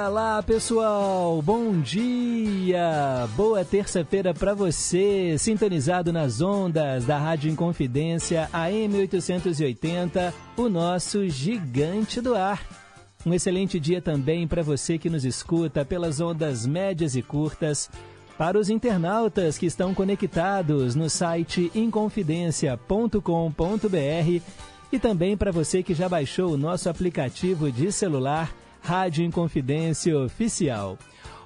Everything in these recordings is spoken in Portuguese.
Diga lá, pessoal. Bom dia. Boa terça-feira para você, sintonizado nas ondas da Rádio Inconfidência AM 880, o nosso gigante do ar. Um excelente dia também para você que nos escuta pelas ondas médias e curtas. Para os internautas que estão conectados no site inconfidencia.com.br e também para você que já baixou o nosso aplicativo de celular Rádio Inconfidência Oficial.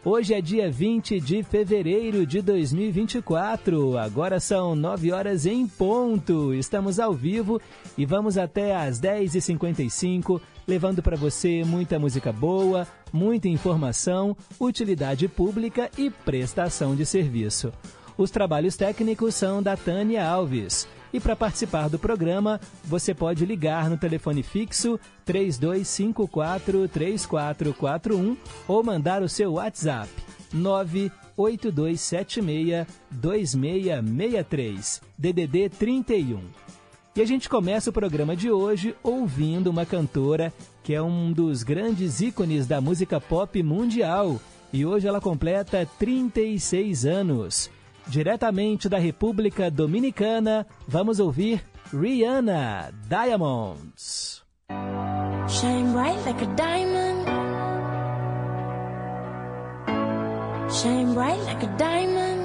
Hoje é dia 20 de fevereiro de 2024. Agora são 9 horas em ponto. Estamos ao vivo e vamos até às 10h55, levando para você muita música boa, muita informação, utilidade pública e prestação de serviço. Os trabalhos técnicos são da Tânia Alves. E para participar do programa, você pode ligar no telefone fixo 3254 3441 ou mandar o seu WhatsApp 98276 2663 DDD 31. E a gente começa o programa de hoje ouvindo uma cantora que é um dos grandes ícones da música pop mundial. E hoje ela completa 36 anos. Diretamente da República Dominicana, vamos ouvir Rihanna Diamonds. Shine bright like a diamond. Shine bright like a diamond.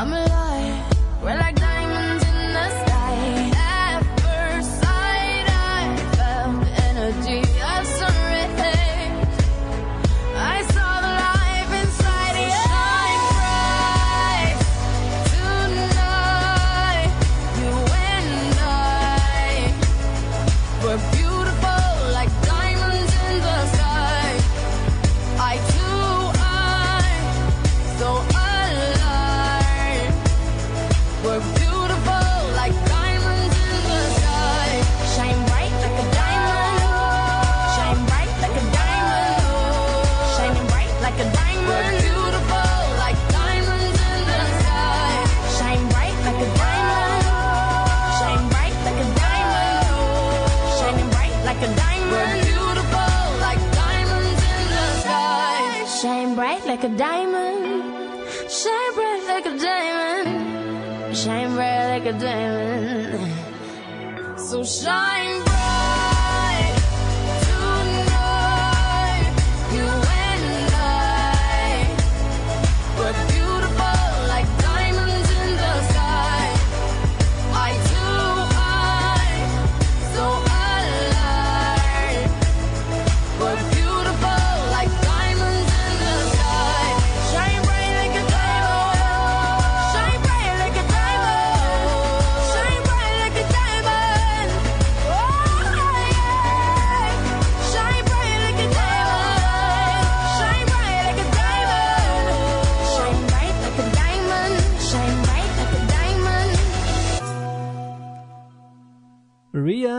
I'm alive. We're like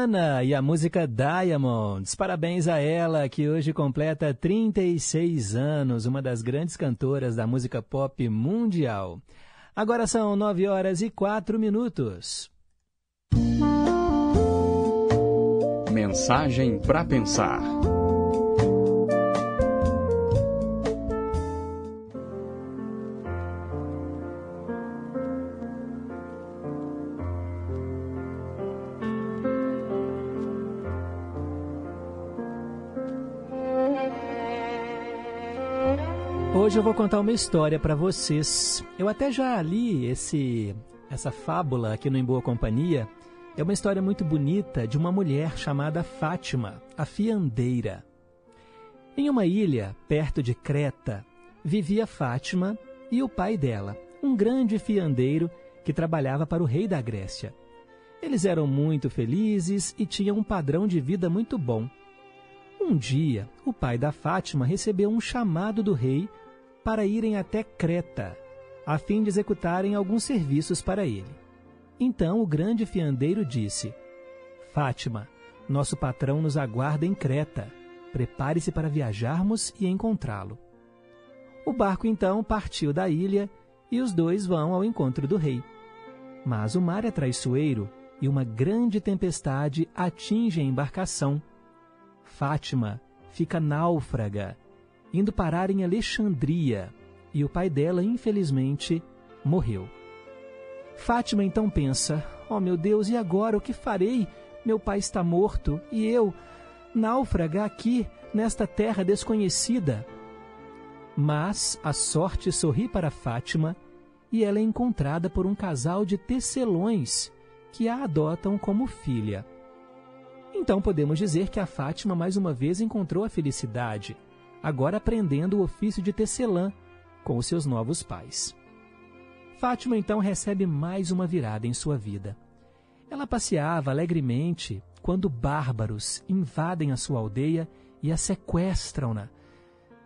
Moana e a música Diamonds. Parabéns a ela, que hoje completa 36 anos, uma das grandes cantoras da música pop mundial. Agora são 9 horas e 4 minutos. Mensagem para pensar. Hoje eu vou contar uma história para vocês. Eu até já li esse essa fábula aqui no Em Boa Companhia. É uma história muito bonita de uma mulher chamada Fátima, a fiandeira. Em uma ilha perto de Creta, vivia Fátima e o pai dela, um grande fiandeiro que trabalhava para o rei da Grécia. Eles eram muito felizes e tinham um padrão de vida muito bom. Um dia, o pai da Fátima recebeu um chamado do rei para irem até Creta, a fim de executarem alguns serviços para ele. Então o grande fiandeiro disse: Fátima, nosso patrão nos aguarda em Creta. Prepare-se para viajarmos e encontrá-lo. O barco então partiu da ilha e os dois vão ao encontro do rei. Mas o mar é traiçoeiro e uma grande tempestade atinge a embarcação. Fátima fica náufraga indo parar em Alexandria, e o pai dela, infelizmente, morreu. Fátima então pensa: Oh meu Deus, e agora o que farei? Meu pai está morto e eu, náufraga aqui, nesta terra desconhecida. Mas a sorte sorri para Fátima e ela é encontrada por um casal de tecelões que a adotam como filha. Então podemos dizer que a Fátima mais uma vez encontrou a felicidade agora aprendendo o ofício de tecelã com os seus novos pais. Fátima então recebe mais uma virada em sua vida. Ela passeava alegremente quando bárbaros invadem a sua aldeia e a sequestram-na,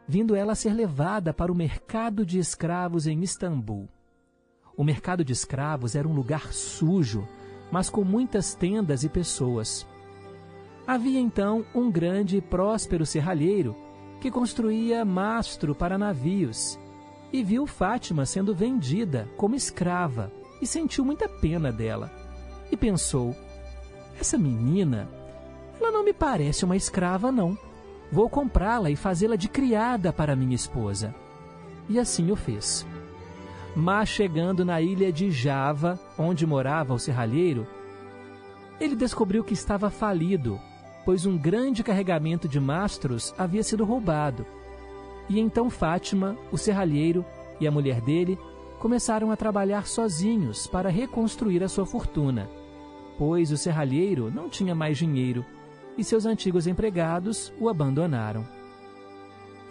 vindo ela a ser levada para o mercado de escravos em Istambul. O mercado de escravos era um lugar sujo, mas com muitas tendas e pessoas. Havia então um grande e próspero serralheiro que construía mastro para navios, e viu Fátima sendo vendida como escrava e sentiu muita pena dela. E pensou: essa menina, ela não me parece uma escrava, não. Vou comprá-la e fazê-la de criada para minha esposa. E assim o fez. Mas chegando na ilha de Java, onde morava o serralheiro, ele descobriu que estava falido pois um grande carregamento de mastros havia sido roubado. E então Fátima, o serralheiro e a mulher dele começaram a trabalhar sozinhos para reconstruir a sua fortuna, pois o serralheiro não tinha mais dinheiro e seus antigos empregados o abandonaram.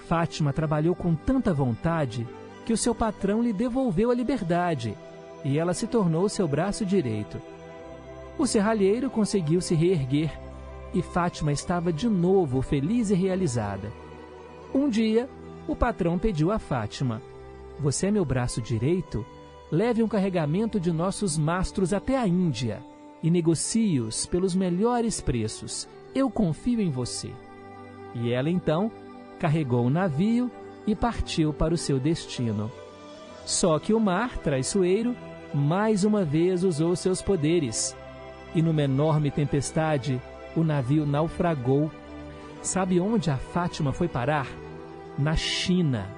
Fátima trabalhou com tanta vontade que o seu patrão lhe devolveu a liberdade e ela se tornou seu braço direito. O serralheiro conseguiu se reerguer e Fátima estava de novo feliz e realizada. Um dia, o patrão pediu a Fátima: Você é meu braço direito? Leve um carregamento de nossos mastros até a Índia e negocie-os pelos melhores preços. Eu confio em você. E ela então carregou o navio e partiu para o seu destino. Só que o mar, traiçoeiro, mais uma vez usou seus poderes. E numa enorme tempestade, o navio naufragou. Sabe onde a Fátima foi parar? Na China.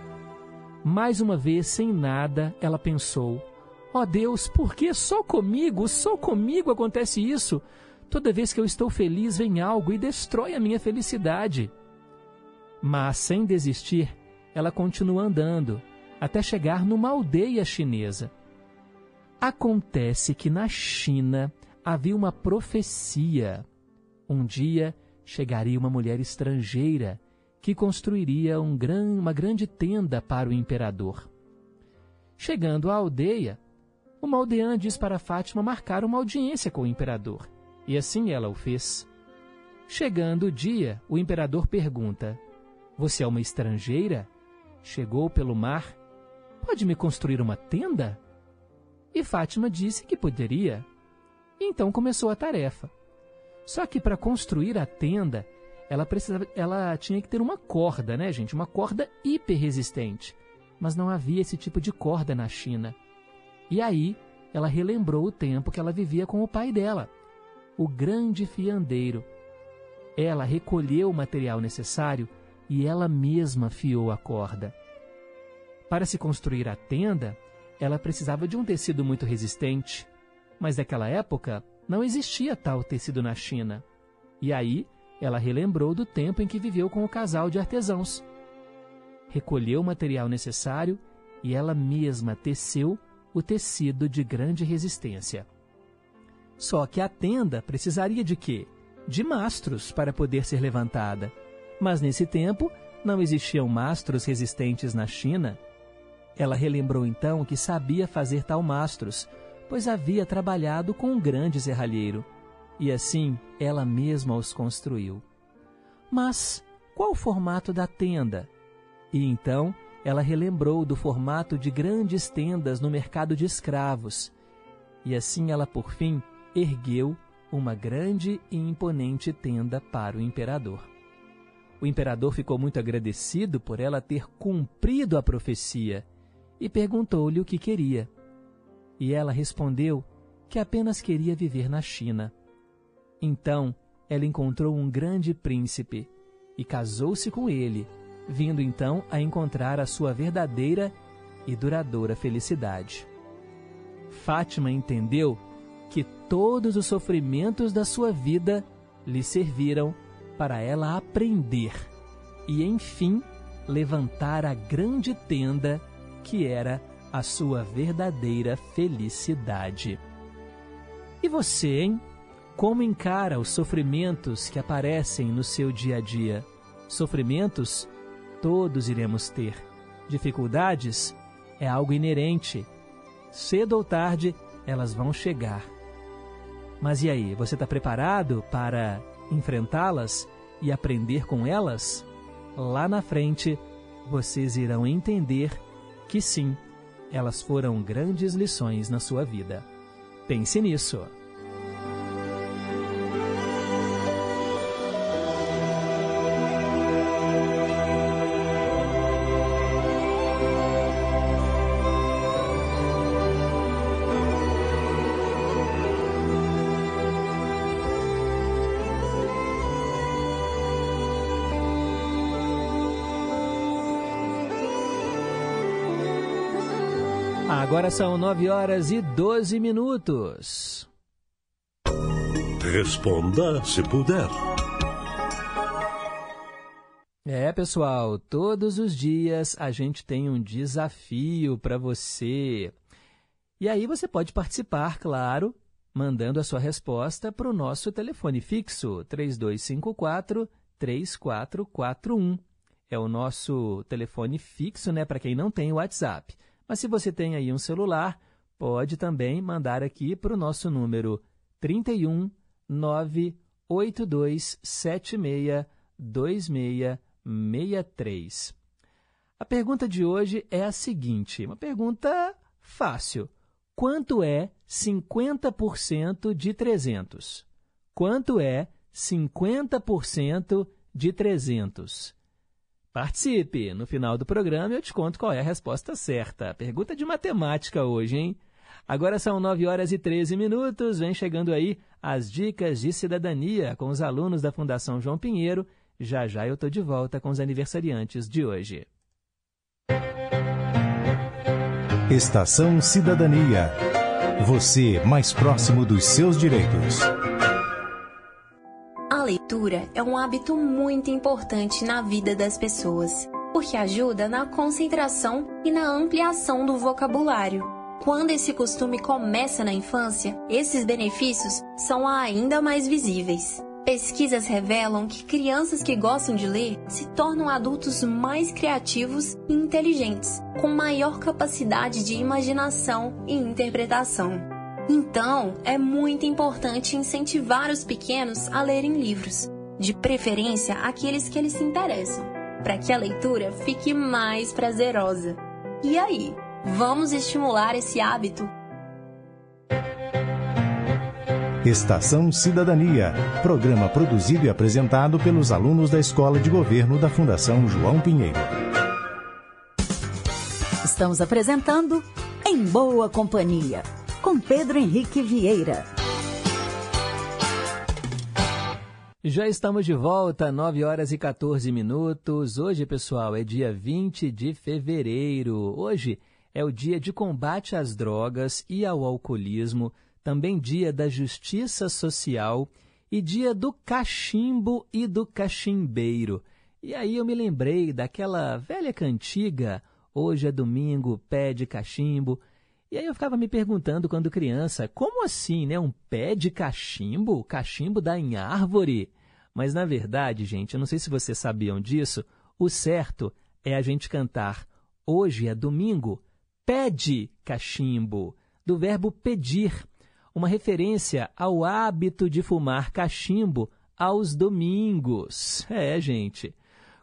Mais uma vez, sem nada, ela pensou: Ó oh Deus, por que só comigo, só comigo acontece isso? Toda vez que eu estou feliz, vem algo e destrói a minha felicidade. Mas, sem desistir, ela continua andando até chegar numa aldeia chinesa. Acontece que na China havia uma profecia um dia chegaria uma mulher estrangeira que construiria um gran, uma grande tenda para o imperador. Chegando à aldeia, uma aldeã diz para Fátima marcar uma audiência com o imperador, e assim ela o fez. Chegando o dia, o imperador pergunta: Você é uma estrangeira? Chegou pelo mar? Pode me construir uma tenda? E Fátima disse que poderia. Então começou a tarefa. Só que para construir a tenda, ela precisava, ela tinha que ter uma corda, né, gente? Uma corda hiper resistente. Mas não havia esse tipo de corda na China. E aí, ela relembrou o tempo que ela vivia com o pai dela, o grande fiandeiro. Ela recolheu o material necessário e ela mesma fiou a corda. Para se construir a tenda, ela precisava de um tecido muito resistente, mas naquela época não existia tal tecido na China. E aí ela relembrou do tempo em que viveu com o casal de artesãos. Recolheu o material necessário e ela mesma teceu o tecido de grande resistência. Só que a tenda precisaria de quê? De mastros para poder ser levantada. Mas nesse tempo não existiam mastros resistentes na China. Ela relembrou então que sabia fazer tal mastros, pois havia trabalhado com um grande serralheiro, e assim ela mesma os construiu. Mas qual o formato da tenda? E então ela relembrou do formato de grandes tendas no mercado de escravos. E assim ela, por fim, ergueu uma grande e imponente tenda para o imperador. O imperador ficou muito agradecido por ela ter cumprido a profecia e perguntou-lhe o que queria. E ela respondeu que apenas queria viver na China. Então ela encontrou um grande príncipe e casou-se com ele, vindo então a encontrar a sua verdadeira e duradoura felicidade. Fátima entendeu que todos os sofrimentos da sua vida lhe serviram para ela aprender e, enfim, levantar a grande tenda que era a sua verdadeira felicidade. E você, hein? Como encara os sofrimentos que aparecem no seu dia a dia? Sofrimentos todos iremos ter. Dificuldades é algo inerente. Cedo ou tarde, elas vão chegar. Mas e aí, você está preparado para enfrentá-las e aprender com elas? Lá na frente, vocês irão entender que sim, elas foram grandes lições na sua vida. Pense nisso. Agora são 9 horas e 12 minutos. Responda se puder. É, pessoal, todos os dias a gente tem um desafio para você. E aí você pode participar, claro, mandando a sua resposta para o nosso telefone fixo 3254 3441. É o nosso telefone fixo, né, para quem não tem WhatsApp. Mas se você tem aí um celular, pode também mandar aqui para o nosso número 31 98276 2663. A pergunta de hoje é a seguinte, uma pergunta fácil. Quanto é 50% de 300? Quanto é 50% de 300? Participe! No final do programa eu te conto qual é a resposta certa. Pergunta de matemática hoje, hein? Agora são 9 horas e 13 minutos. Vem chegando aí as dicas de cidadania com os alunos da Fundação João Pinheiro. Já já eu estou de volta com os aniversariantes de hoje. Estação Cidadania. Você mais próximo dos seus direitos. A leitura é um hábito muito importante na vida das pessoas, porque ajuda na concentração e na ampliação do vocabulário. Quando esse costume começa na infância, esses benefícios são ainda mais visíveis. Pesquisas revelam que crianças que gostam de ler se tornam adultos mais criativos e inteligentes, com maior capacidade de imaginação e interpretação. Então, é muito importante incentivar os pequenos a lerem livros, de preferência aqueles que eles se interessam, para que a leitura fique mais prazerosa. E aí, vamos estimular esse hábito? Estação Cidadania, programa produzido e apresentado pelos alunos da Escola de Governo da Fundação João Pinheiro. Estamos apresentando Em Boa Companhia, com Pedro Henrique Vieira. Já estamos de volta, 9 horas e 14 minutos. Hoje, pessoal, é dia 20 de fevereiro. Hoje é o dia de combate às drogas e ao alcoolismo, também dia da justiça social e dia do cachimbo e do cachimbeiro. E aí eu me lembrei daquela velha cantiga, hoje é domingo, pé de cachimbo. E aí eu ficava me perguntando quando criança, como assim, né? Um pé de cachimbo? Cachimbo dá em árvore? Mas na verdade, gente, eu não sei se vocês sabiam disso, o certo é a gente cantar hoje é domingo, pede cachimbo, do verbo pedir, uma referência ao hábito de fumar cachimbo aos domingos. É, gente,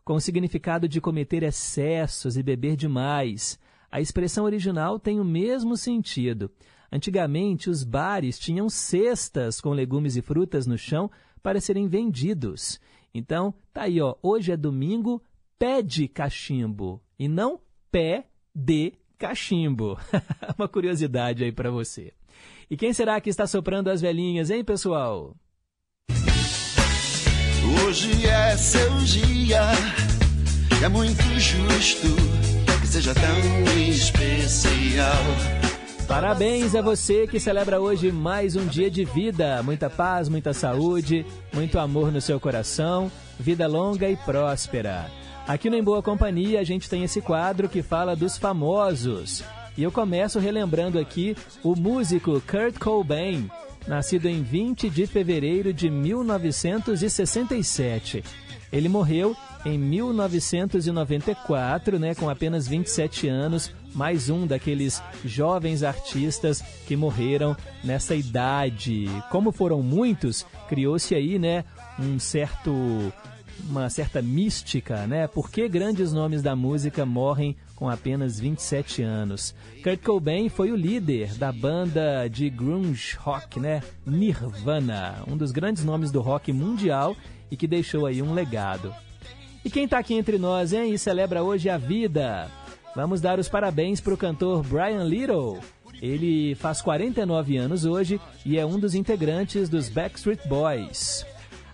com o significado de cometer excessos e beber demais. A expressão original tem o mesmo sentido. Antigamente, os bares tinham cestas com legumes e frutas no chão para serem vendidos. Então, tá aí, ó, hoje é domingo, pede cachimbo e não pé de cachimbo. Uma curiosidade aí para você. E quem será que está soprando as velhinhas, hein, pessoal? Hoje é seu dia, é muito justo seja tão especial. Parabéns a você que celebra hoje mais um dia de vida. Muita paz, muita saúde, muito amor no seu coração, vida longa e próspera. Aqui no Em Boa Companhia a gente tem esse quadro que fala dos famosos. E eu começo relembrando aqui o músico Kurt Cobain, nascido em 20 de fevereiro de 1967. Ele morreu em 1994, né, com apenas 27 anos, mais um daqueles jovens artistas que morreram nessa idade. Como foram muitos, criou-se aí, né, um certo uma certa mística, né? Por que grandes nomes da música morrem com apenas 27 anos? Kurt Cobain foi o líder da banda de grunge rock, né? Nirvana, um dos grandes nomes do rock mundial e que deixou aí um legado. E quem está aqui entre nós, hein? E celebra hoje a vida. Vamos dar os parabéns para o cantor Brian Little. Ele faz 49 anos hoje e é um dos integrantes dos Backstreet Boys.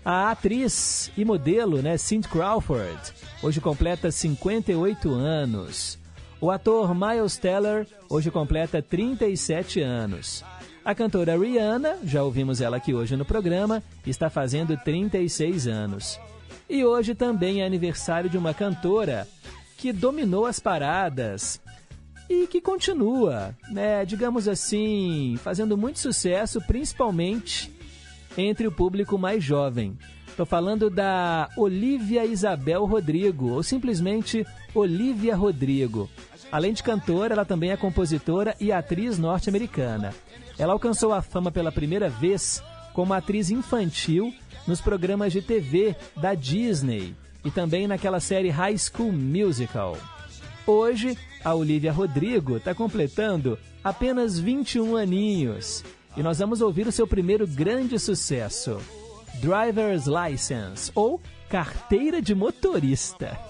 A atriz e modelo, né, Cindy Crawford, hoje completa 58 anos. O ator Miles Teller hoje completa 37 anos. A cantora Rihanna, já ouvimos ela aqui hoje no programa, está fazendo 36 anos. E hoje também é aniversário de uma cantora que dominou as paradas e que continua, né, digamos assim, fazendo muito sucesso, principalmente entre o público mais jovem. Estou falando da Olivia Isabel Rodrigo, ou simplesmente Olivia Rodrigo. Além de cantora, ela também é compositora e atriz norte-americana. Ela alcançou a fama pela primeira vez como atriz infantil nos programas de TV da Disney e também naquela série High School Musical. Hoje, a Olivia Rodrigo está completando apenas 21 aninhos e nós vamos ouvir o seu primeiro grande sucesso, Driver's License, ou Carteira de Motorista.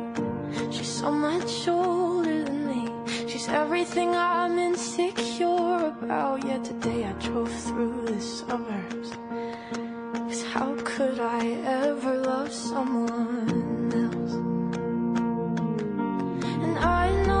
So much older than me. She's everything I'm insecure about. Yet today I drove through the suburbs. Cause how could I ever love someone else? And I know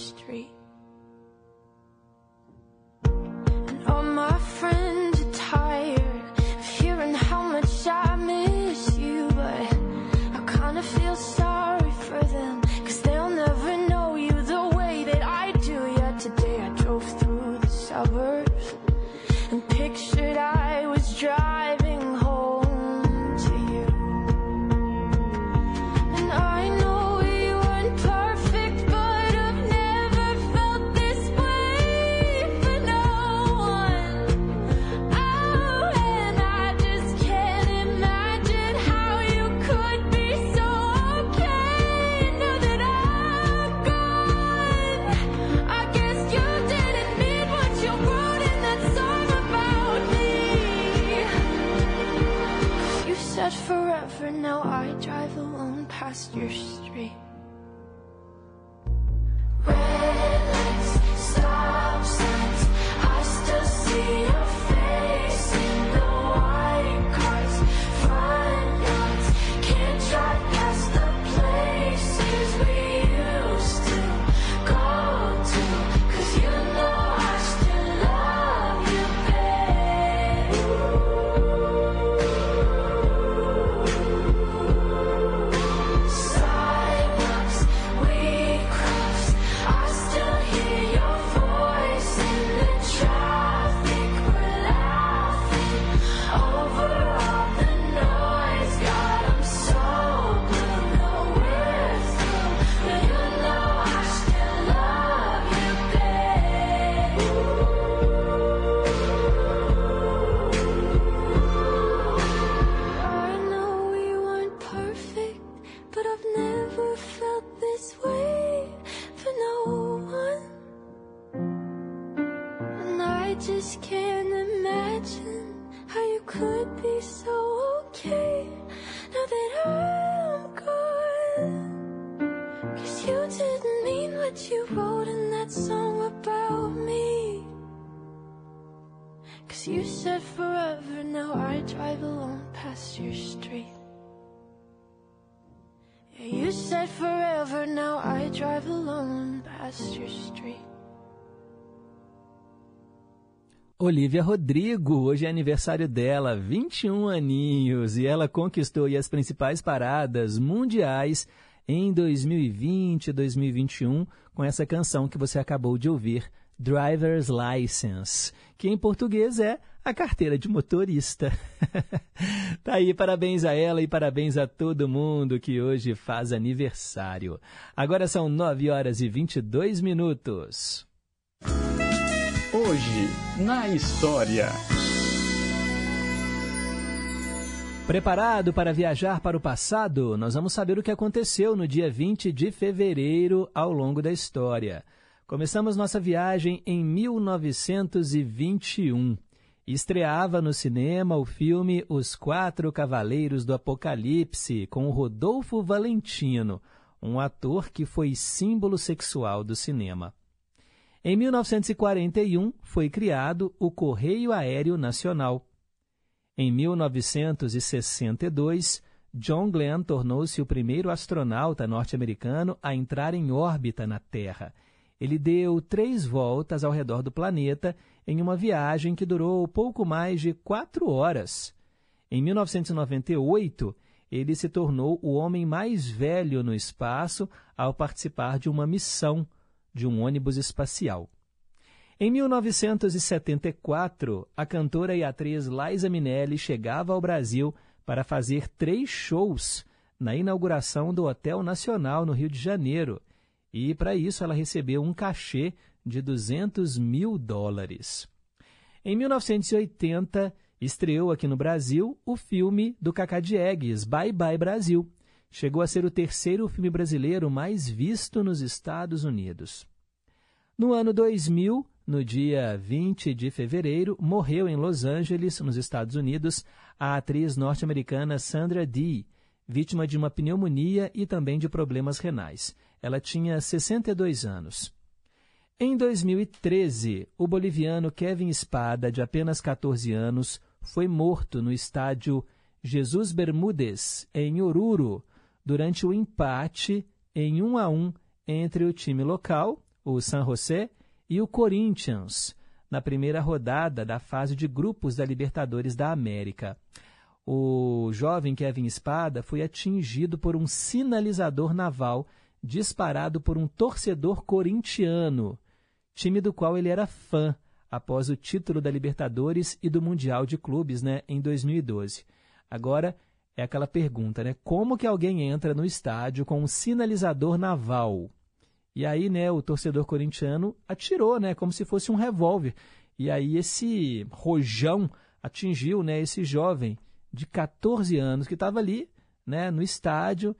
monsters. Olivia Rodrigo, hoje é aniversário dela, 21 aninhos, e ela conquistou as principais paradas mundiais em 2020 e 2021 com essa canção que você acabou de ouvir, Driver's License, que em português é a carteira de motorista. tá aí, parabéns a ela e parabéns a todo mundo que hoje faz aniversário. Agora são 9 horas e 22 minutos. Hoje, na história. Preparado para viajar para o passado? Nós vamos saber o que aconteceu no dia 20 de fevereiro ao longo da história. Começamos nossa viagem em 1921. Estreava no cinema o filme Os Quatro Cavaleiros do Apocalipse, com Rodolfo Valentino, um ator que foi símbolo sexual do cinema. Em 1941, foi criado o Correio Aéreo Nacional. Em 1962, John Glenn tornou-se o primeiro astronauta norte-americano a entrar em órbita na Terra. Ele deu três voltas ao redor do planeta em uma viagem que durou pouco mais de quatro horas. Em 1998, ele se tornou o homem mais velho no espaço ao participar de uma missão de um ônibus espacial. Em 1974, a cantora e atriz Liza Minnelli chegava ao Brasil para fazer três shows na inauguração do Hotel Nacional no Rio de Janeiro. E, para isso, ela recebeu um cachê de 200 mil dólares. Em 1980, estreou aqui no Brasil o filme do Cacá Diegues, Bye Bye Brasil. Chegou a ser o terceiro filme brasileiro mais visto nos Estados Unidos. No ano 2000, no dia 20 de fevereiro, morreu em Los Angeles, nos Estados Unidos, a atriz norte-americana Sandra Dee, vítima de uma pneumonia e também de problemas renais. Ela tinha 62 anos. Em 2013, o boliviano Kevin Espada, de apenas 14 anos, foi morto no estádio Jesus Bermúdez, em Oruro, durante o empate em 1 a 1 entre o time local, o San José, e o Corinthians, na primeira rodada da fase de grupos da Libertadores da América. O jovem Kevin Espada foi atingido por um sinalizador naval disparado por um torcedor corintiano, time do qual ele era fã após o título da Libertadores e do Mundial de Clubes né, em 2012. Agora é aquela pergunta, né? Como que alguém entra no estádio com um sinalizador naval? E aí, né, o torcedor corintiano atirou, né, como se fosse um revólver. E aí esse rojão atingiu, né, esse jovem de 14 anos que estava ali, né, no estádio,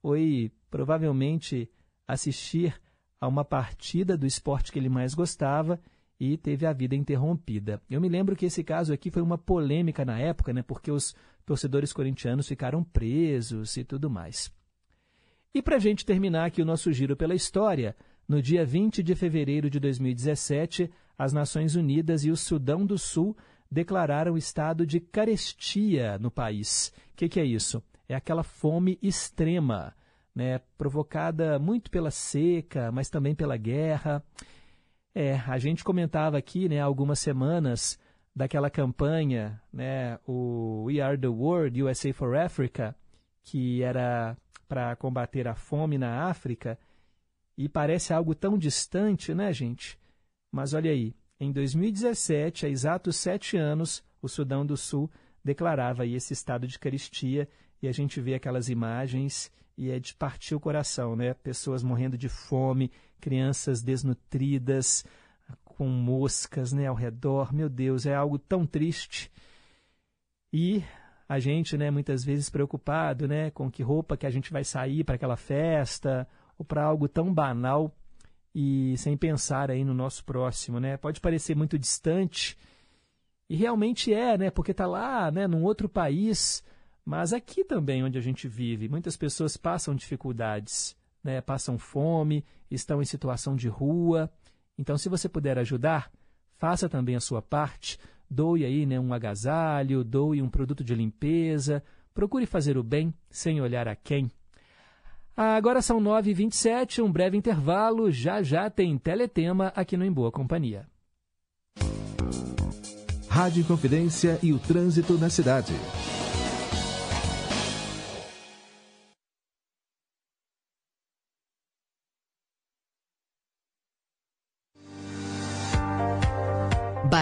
foi provavelmente assistir a uma partida do esporte que ele mais gostava e teve a vida interrompida. Eu me lembro que esse caso aqui foi uma polêmica na época, né, porque os torcedores corintianos ficaram presos e tudo mais. E para a gente terminar aqui o nosso giro pela história, no dia 20 de fevereiro de 2017, as Nações Unidas e o Sudão do Sul declararam estado de carestia no país. O que, que, é isso? É aquela fome extrema, né, provocada muito pela seca, mas também pela guerra. É, a gente comentava aqui né, há algumas semanas daquela campanha, né, o We Are the World, USA for Africa, que era para combater a fome na África e parece algo tão distante, né, gente? Mas olha aí, em 2017, há exatos sete anos, o Sudão do Sul declarava aí esse estado de caristia e a gente vê aquelas imagens e é de partir o coração, né? Pessoas morrendo de fome, crianças desnutridas, com moscas né, ao redor. Meu Deus, é algo tão triste. E a gente, né, muitas vezes preocupado, né, com que roupa que a gente vai sair para aquela festa ou para algo tão banal e sem pensar aí no nosso próximo, né? Pode parecer muito distante e realmente é, né? Porque está lá, né, num outro país, mas aqui também onde a gente vive, muitas pessoas passam dificuldades, né? Passam fome, estão em situação de rua. Então, se você puder ajudar, faça também a sua parte doe aí né, um agasalho, doe um produto de limpeza, procure fazer o bem sem olhar a quem. Agora são 9h27, um breve intervalo, já já tem Teletema aqui no Em Boa Companhia. Rádio Confidência e o trânsito na cidade.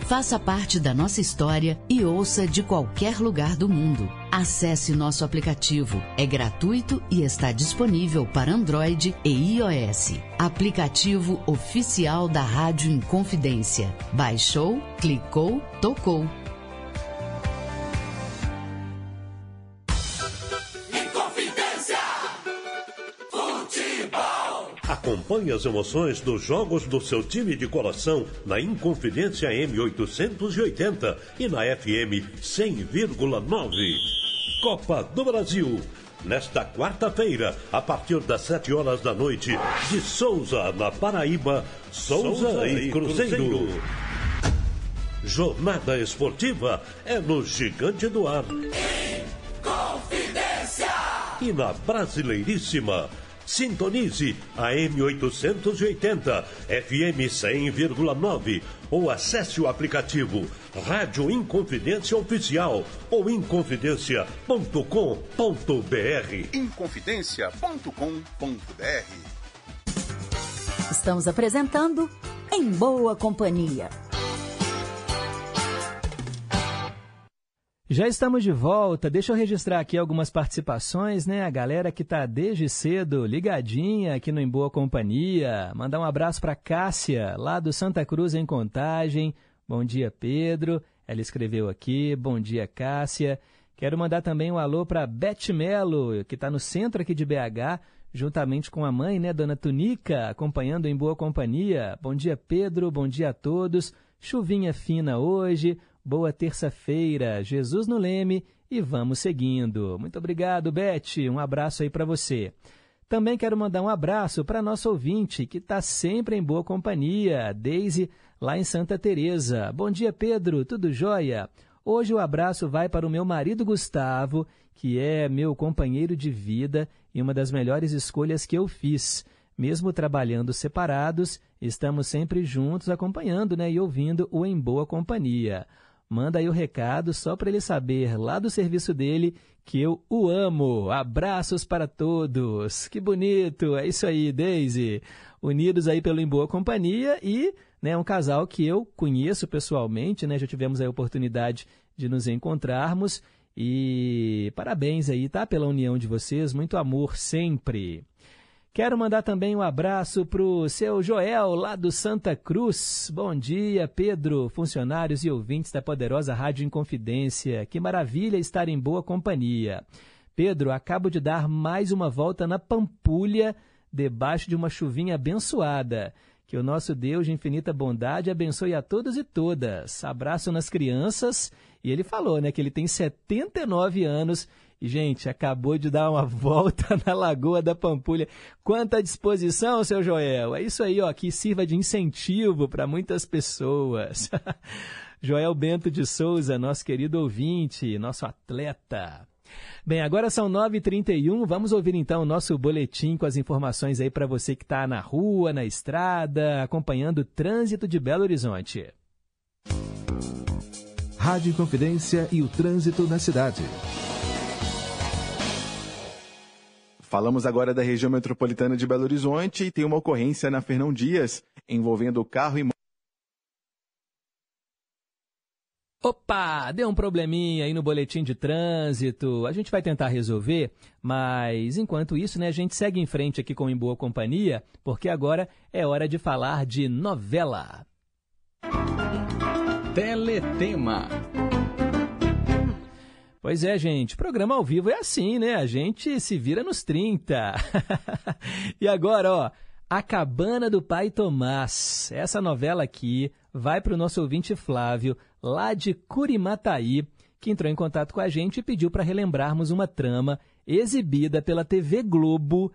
Faça parte da nossa história e ouça de qualquer lugar do mundo. Acesse nosso aplicativo. É gratuito e está disponível para Android e iOS. Aplicativo oficial da Rádio Inconfidência. Baixou, clicou, tocou. Acompanhe as emoções dos jogos do seu time de coração na Inconfidência M880 e na FM 100,9. Copa do Brasil. Nesta quarta-feira, a partir das 7 horas da noite, de Souza, na Paraíba, Souza, Souza e, Cruzeiro. Cruzeiro. Jornada esportiva é no Gigante do Ar. Confidência! E na Brasileiríssima. Sintonize a M880, FM 100,9 ou acesse o aplicativo Rádio Inconfidência Oficial ou inconfidencia.com.br. Inconfidencia.com.br. Estamos apresentando Em Boa Companhia. Já estamos de volta. Deixa eu registrar aqui algumas participações, né? A galera que está desde cedo ligadinha aqui no Em Boa Companhia. Mandar um abraço para Cássia, lá do Santa Cruz em Contagem. Bom dia, Pedro. Ela escreveu aqui. Bom dia, Cássia. Quero mandar também um alô para Beth Melo, que está no centro aqui de BH, juntamente com a mãe, né, Dona Tunica, acompanhando em boa companhia. Bom dia, Pedro, bom dia a todos. Chuvinha fina hoje, boa terça-feira, Jesus no leme e vamos seguindo. Muito obrigado, Beth, um abraço aí para você. Também quero mandar um abraço para nosso ouvinte, que está sempre em boa companhia, Deise, lá em Santa Teresa. Bom dia, Pedro, tudo jóia? Hoje o abraço vai para o meu marido Gustavo, que é meu companheiro de vida e uma das melhores escolhas que eu fiz. Mesmo trabalhando separados, estamos sempre juntos acompanhando né, e ouvindo o Em Boa Companhia. Manda aí o recado só para ele saber lá do serviço dele que eu o amo. Abraços para todos. Que bonito. É isso aí, Daisy. Unidos aí pelo Em Boa Companhia e né, um casal que eu conheço pessoalmente, né? Já tivemos a oportunidade de nos encontrarmos e parabéns aí, tá? Pela união de vocês, muito amor sempre. Quero mandar também um abraço para o seu Joel, lá do Santa Cruz. Bom dia, Pedro, funcionários e ouvintes da poderosa Rádio Inconfidência. Que maravilha estar em boa companhia. Pedro, acabo de dar mais uma volta na Pampulha, debaixo de uma chuvinha abençoada. Que o nosso Deus de infinita bondade abençoe a todos e todas. Abraço nas crianças. E ele falou, né, que ele tem 79 anos e, gente, acabou de dar uma volta na Lagoa da Pampulha. Quanta disposição, seu Joel! É isso aí, ó, que sirva de incentivo para muitas pessoas. Joel Bento de Souza, nosso querido ouvinte, nosso atleta. Bem, agora são 9h31, vamos ouvir então o nosso boletim com as informações aí para você que está na rua, na estrada, acompanhando o trânsito de Belo Horizonte. Rádio Confidência e o trânsito na cidade. Falamos agora da região metropolitana de Belo Horizonte e tem uma ocorrência na Fernão Dias envolvendo carro e Opa, deu um probleminha aí no boletim de trânsito. A gente vai tentar resolver, mas enquanto isso, né, a gente segue em frente aqui com Em Boa Companhia, porque agora é hora de falar de novela. Teletema. Pois é, gente, programa ao vivo é assim, né? A gente se vira nos 30. e agora, ó, A Cabana do Pai Tomás. Essa novela aqui vai para o nosso ouvinte Flávio, lá de Curimataí, que entrou em contato com a gente e pediu para relembrarmos uma trama exibida pela TV Globo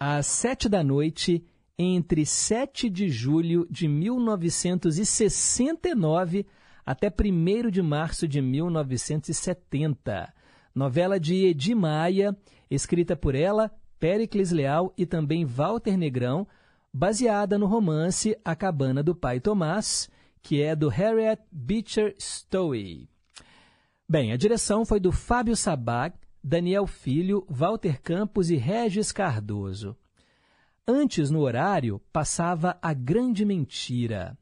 às sete da noite, entre 7 de julho de 1969 até 1 de março de 1970. Novela de Edi Maia, escrita por ela, Péricles Leal e também Walter Negrão, baseada no romance A Cabana do Pai Tomás, que é do Harriet Beecher Stowe. Bem, a direção foi do Fábio Sabag, Daniel Filho, Walter Campos e Regis Cardoso. Antes, no horário, passava A Grande Mentira.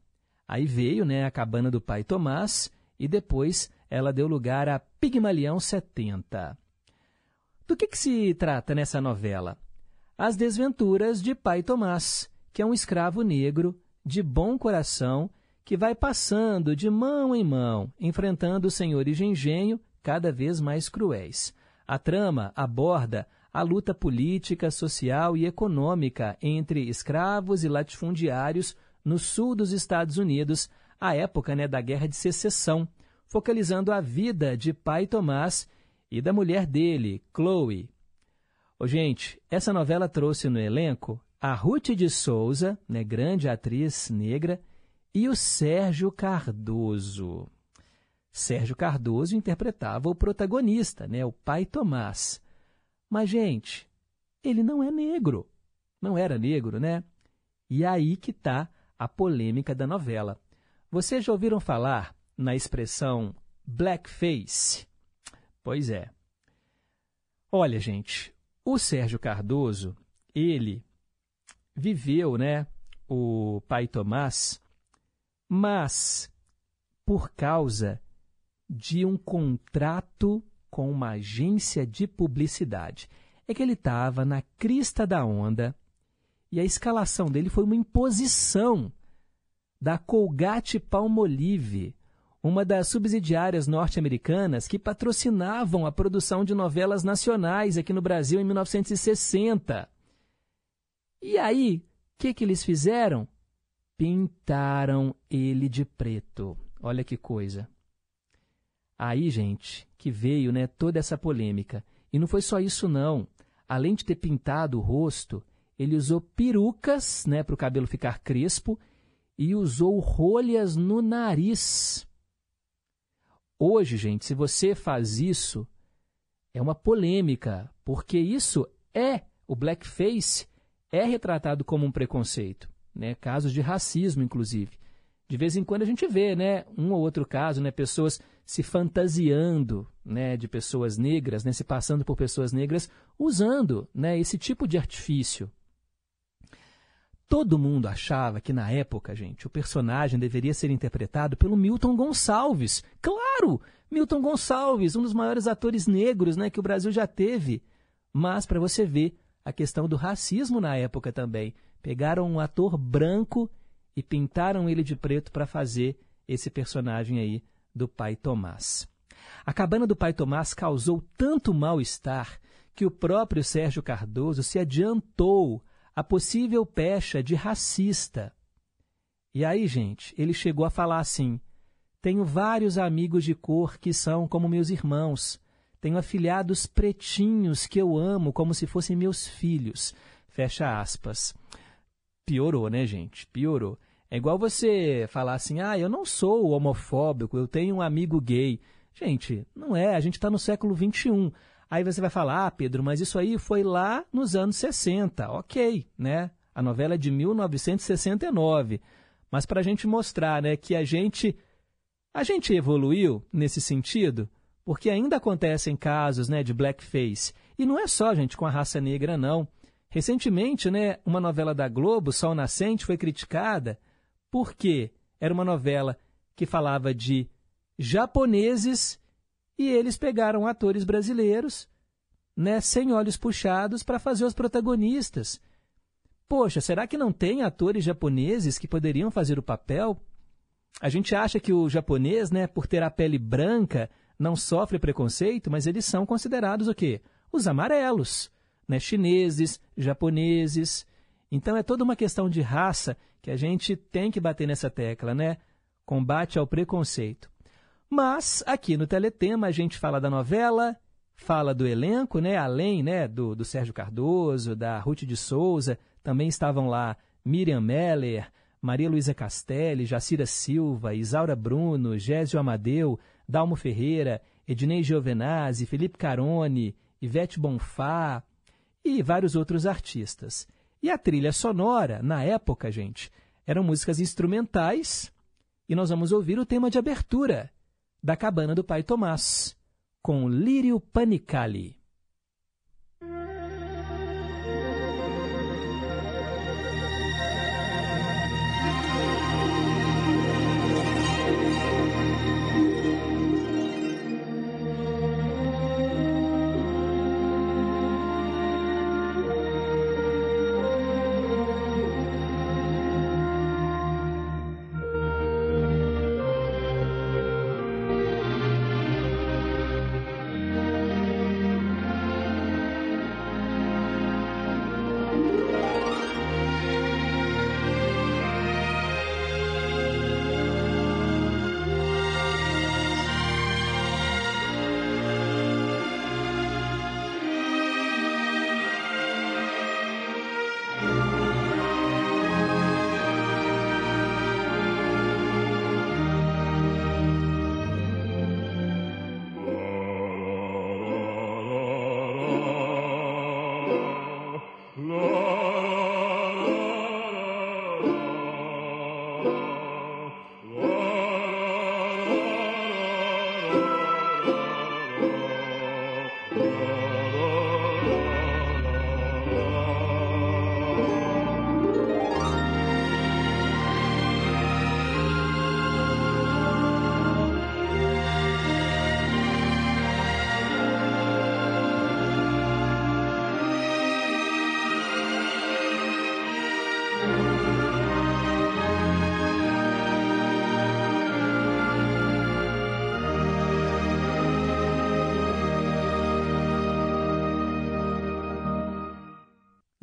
Aí veio né, a Cabana do Pai Tomás e depois ela deu lugar a Pigmalião 70. Do que, que se trata nessa novela? As desventuras de Pai Tomás, que é um escravo negro de bom coração que vai passando de mão em mão, enfrentando senhores de engenho cada vez mais cruéis. A trama aborda a luta política, social e econômica entre escravos e latifundiários no sul dos Estados Unidos, à época né, da Guerra de Secessão, focalizando a vida de pai Tomás e da mulher dele, Chloe. Ô, gente, essa novela trouxe no elenco a Ruth de Souza, né, grande atriz negra, e o Sérgio Cardoso. Sérgio Cardoso interpretava o protagonista, né, o pai Tomás. Mas, gente, ele não é negro. Não era negro, né? E aí que está a polêmica da novela. Vocês já ouviram falar na expressão blackface? Pois é. Olha, gente, o Sérgio Cardoso, ele viveu, né, o pai Tomás, mas por causa de um contrato com uma agência de publicidade. É que ele estava na crista da onda e a escalação dele foi uma imposição da Colgate Palmolive, uma das subsidiárias norte-americanas que patrocinavam a produção de novelas nacionais aqui no Brasil em 1960. E aí, o que, que eles fizeram? Pintaram ele de preto. Olha que coisa. Aí, gente, que veio né, toda essa polêmica. E não foi só isso, não. Além de ter pintado o rosto, ele usou perucas né, para o cabelo ficar crespo e usou rolhas no nariz. Hoje, gente, se você faz isso, é uma polêmica, porque isso é, o blackface é retratado como um preconceito, né? casos de racismo, inclusive. De vez em quando a gente vê, né, um ou outro caso, né, pessoas se fantasiando, né, de pessoas negras, né, se passando por pessoas negras, usando, né, esse tipo de artifício. Todo mundo achava que na época, gente, o personagem deveria ser interpretado pelo Milton Gonçalves. Claro, Milton Gonçalves, um dos maiores atores negros, né, que o Brasil já teve. Mas para você ver a questão do racismo na época também, pegaram um ator branco e pintaram ele de preto para fazer esse personagem aí do pai Tomás. A cabana do pai Tomás causou tanto mal-estar que o próprio Sérgio Cardoso se adiantou a possível pecha de racista. E aí, gente, ele chegou a falar assim: tenho vários amigos de cor que são como meus irmãos. Tenho afilhados pretinhos que eu amo como se fossem meus filhos. Fecha aspas. Piorou, né, gente? Piorou. É igual você falar assim: ah, eu não sou homofóbico, eu tenho um amigo gay. Gente, não é, a gente está no século XXI. Aí você vai falar, ah, Pedro, mas isso aí foi lá nos anos 60. Ok, né? A novela é de 1969. Mas para a gente mostrar né, que a gente, a gente evoluiu nesse sentido, porque ainda acontecem casos né, de blackface. E não é só, gente, com a raça negra, não. Recentemente, né, uma novela da Globo, Sol Nascente, foi criticada porque era uma novela que falava de japoneses e eles pegaram atores brasileiros, né, sem olhos puxados, para fazer os protagonistas. Poxa, será que não tem atores japoneses que poderiam fazer o papel? A gente acha que o japonês, né, por ter a pele branca, não sofre preconceito, mas eles são considerados o quê? Os amarelos, né, chineses, japoneses. Então é toda uma questão de raça que a gente tem que bater nessa tecla, né? Combate ao preconceito. Mas aqui no Teletema a gente fala da novela, fala do elenco, né? Além né, do, do Sérgio Cardoso, da Ruth de Souza, também estavam lá Miriam Meller, Maria Luísa Castelli, Jacira Silva, Isaura Bruno, Gésio Amadeu, Dalmo Ferreira, Ednei Giovenazzi, Felipe Carone, Ivete Bonfá e vários outros artistas. E a trilha sonora, na época, gente, eram músicas instrumentais e nós vamos ouvir o tema de abertura da Cabana do Pai Tomás, com Lírio Panicali.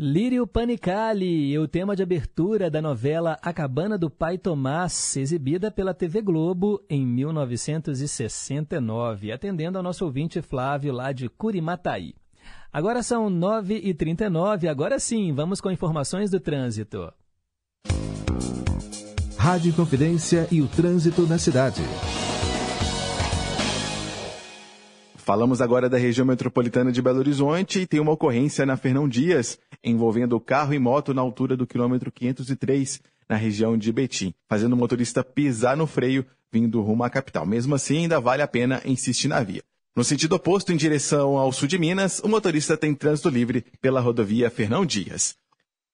Mário Panicali, o tema de abertura da novela A Cabana do Pai Tomás, exibida pela TV Globo em 1969, atendendo ao nosso ouvinte Flávio lá de Curimataí. Agora são 9h39, agora sim, vamos com informações do trânsito. Rádio Confidência e o trânsito na cidade. Falamos agora da região metropolitana de Belo Horizonte e tem uma ocorrência na Fernão Dias, envolvendo carro e moto na altura do quilômetro 503, na região de Betim, fazendo o motorista pisar no freio vindo rumo à capital. Mesmo assim, ainda vale a pena insistir na via. No sentido oposto, em direção ao sul de Minas, o motorista tem trânsito livre pela rodovia Fernão Dias.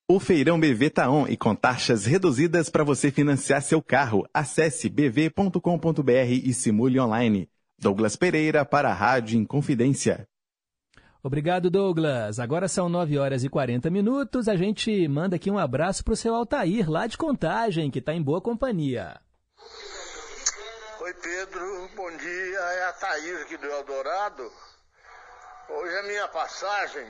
O Feirão BV Taon e com taxas reduzidas para você financiar seu carro. Acesse bv.com.br e simule online. Douglas Pereira para a Rádio Inconfidência. Obrigado, Douglas. Agora são 9 horas e 40 minutos. A gente manda aqui um abraço para o seu Altair, lá de Contagem, que está em boa companhia. Oi, Pedro. Bom dia. É a Thaís aqui do Eldorado. Hoje a minha passagem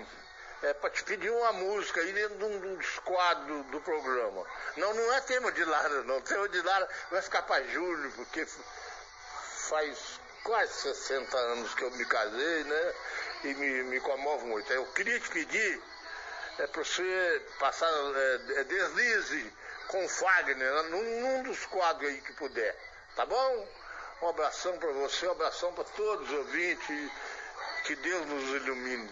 é para te pedir uma música aí dentro de um dos quadros do programa. Não, não é tema de Lara, não. Tema de Lara vai ficar para Júlio, porque faz quase 60 anos que eu me casei, né? E me, me comove muito. Eu queria te pedir é para você passar é, é, deslize com Fagner né, num, num dos quadros aí que puder, tá bom? Um abração para você, um abração para todos os ouvintes. Que Deus nos ilumine.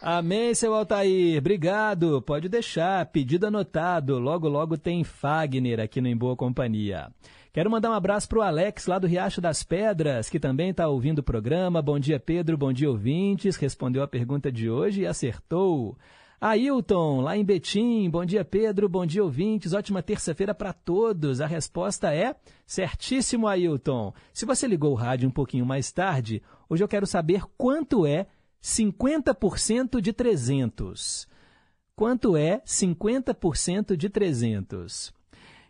Amém, seu Altair. Obrigado. Pode deixar. Pedido anotado. Logo, logo tem Fagner aqui no Em Boa Companhia. Quero mandar um abraço para o Alex, lá do Riacho das Pedras, que também está ouvindo o programa. Bom dia, Pedro. Bom dia, ouvintes. Respondeu a pergunta de hoje e acertou. Ailton, lá em Betim. Bom dia, Pedro. Bom dia, ouvintes. Ótima terça-feira para todos. A resposta é certíssimo, Ailton. Se você ligou o rádio um pouquinho mais tarde, hoje eu quero saber quanto é 50% de 300. Quanto é 50% de 300?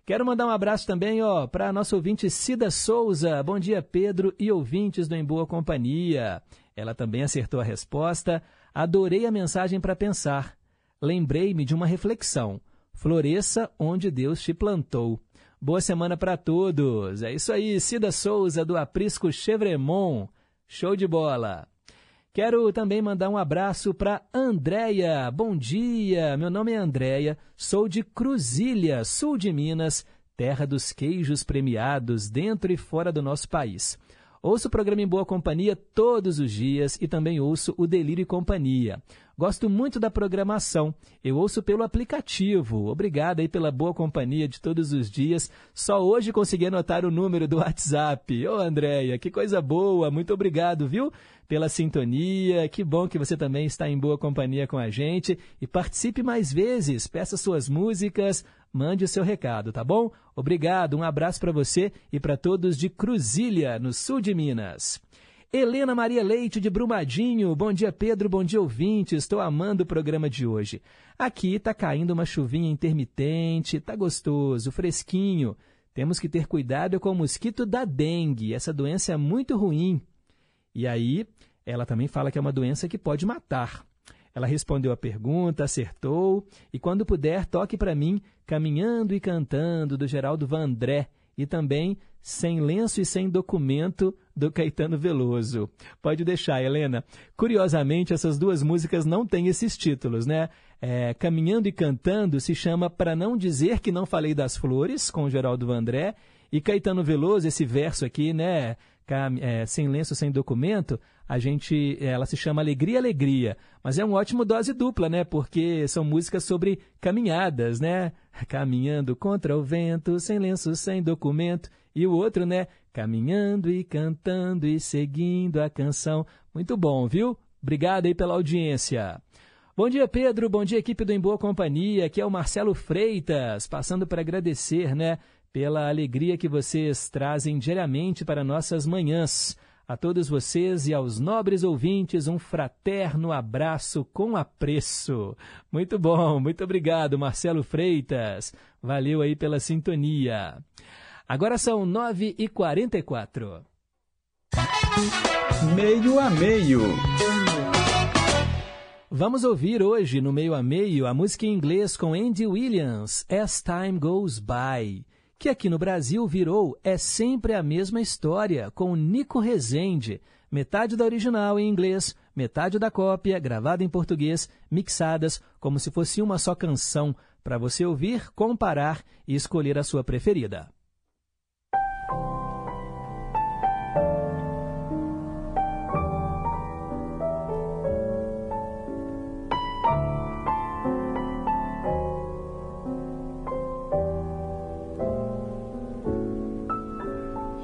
Quero mandar um abraço também ó, para a nossa ouvinte Cida Souza. Bom dia, Pedro e ouvintes do Em Boa Companhia. Ela também acertou a resposta. Adorei a mensagem para pensar. Lembrei-me de uma reflexão. Floresça onde Deus te plantou. Boa semana para todos. É isso aí, Cida Souza do Aprisco Chevremont. Show de bola. Quero também mandar um abraço para Andréia. Bom dia, meu nome é Andréia, sou de Cruzilha, sul de Minas, terra dos queijos premiados dentro e fora do nosso país. Ouço o programa em boa companhia todos os dias e também ouço o Delírio e Companhia. Gosto muito da programação. Eu ouço pelo aplicativo. Obrigado aí pela boa companhia de todos os dias. Só hoje consegui anotar o número do WhatsApp. Ô, Andréia, que coisa boa. Muito obrigado, viu? Pela sintonia. Que bom que você também está em boa companhia com a gente. E participe mais vezes. Peça suas músicas. Mande o seu recado, tá bom? Obrigado. Um abraço para você e para todos de Cruzilha, no sul de Minas. Helena Maria Leite de Brumadinho. Bom dia, Pedro. Bom dia, ouvinte. Estou amando o programa de hoje. Aqui está caindo uma chuvinha intermitente, tá gostoso, fresquinho. Temos que ter cuidado com o mosquito da dengue. Essa doença é muito ruim. E aí, ela também fala que é uma doença que pode matar. Ela respondeu a pergunta, acertou. E quando puder, toque para mim Caminhando e Cantando, do Geraldo Vandré. E também Sem Lenço e Sem Documento, do Caetano Veloso. Pode deixar, Helena. Curiosamente, essas duas músicas não têm esses títulos, né? É, Caminhando e Cantando se chama Para Não Dizer Que Não Falei das Flores, com Geraldo Vandré. E Caetano Veloso, esse verso aqui, né? É, sem lenço, sem documento, a gente, ela se chama Alegria, Alegria. Mas é um ótimo dose dupla, né? Porque são músicas sobre caminhadas, né? Caminhando contra o vento, sem lenço, sem documento. E o outro, né? Caminhando e cantando e seguindo a canção. Muito bom, viu? Obrigado aí pela audiência. Bom dia, Pedro. Bom dia, equipe do Em Boa Companhia. Aqui é o Marcelo Freitas, passando para agradecer, né? Pela alegria que vocês trazem diariamente para nossas manhãs. A todos vocês e aos nobres ouvintes, um fraterno abraço com apreço. Muito bom, muito obrigado, Marcelo Freitas. Valeu aí pela sintonia. Agora são 9h44. Meio a meio. Vamos ouvir hoje, no meio a meio, a música em inglês com Andy Williams, As Time Goes By, que aqui no Brasil virou É Sempre a Mesma História, com Nico Rezende, metade da original em inglês, metade da cópia, gravada em português, mixadas como se fosse uma só canção, para você ouvir, comparar e escolher a sua preferida.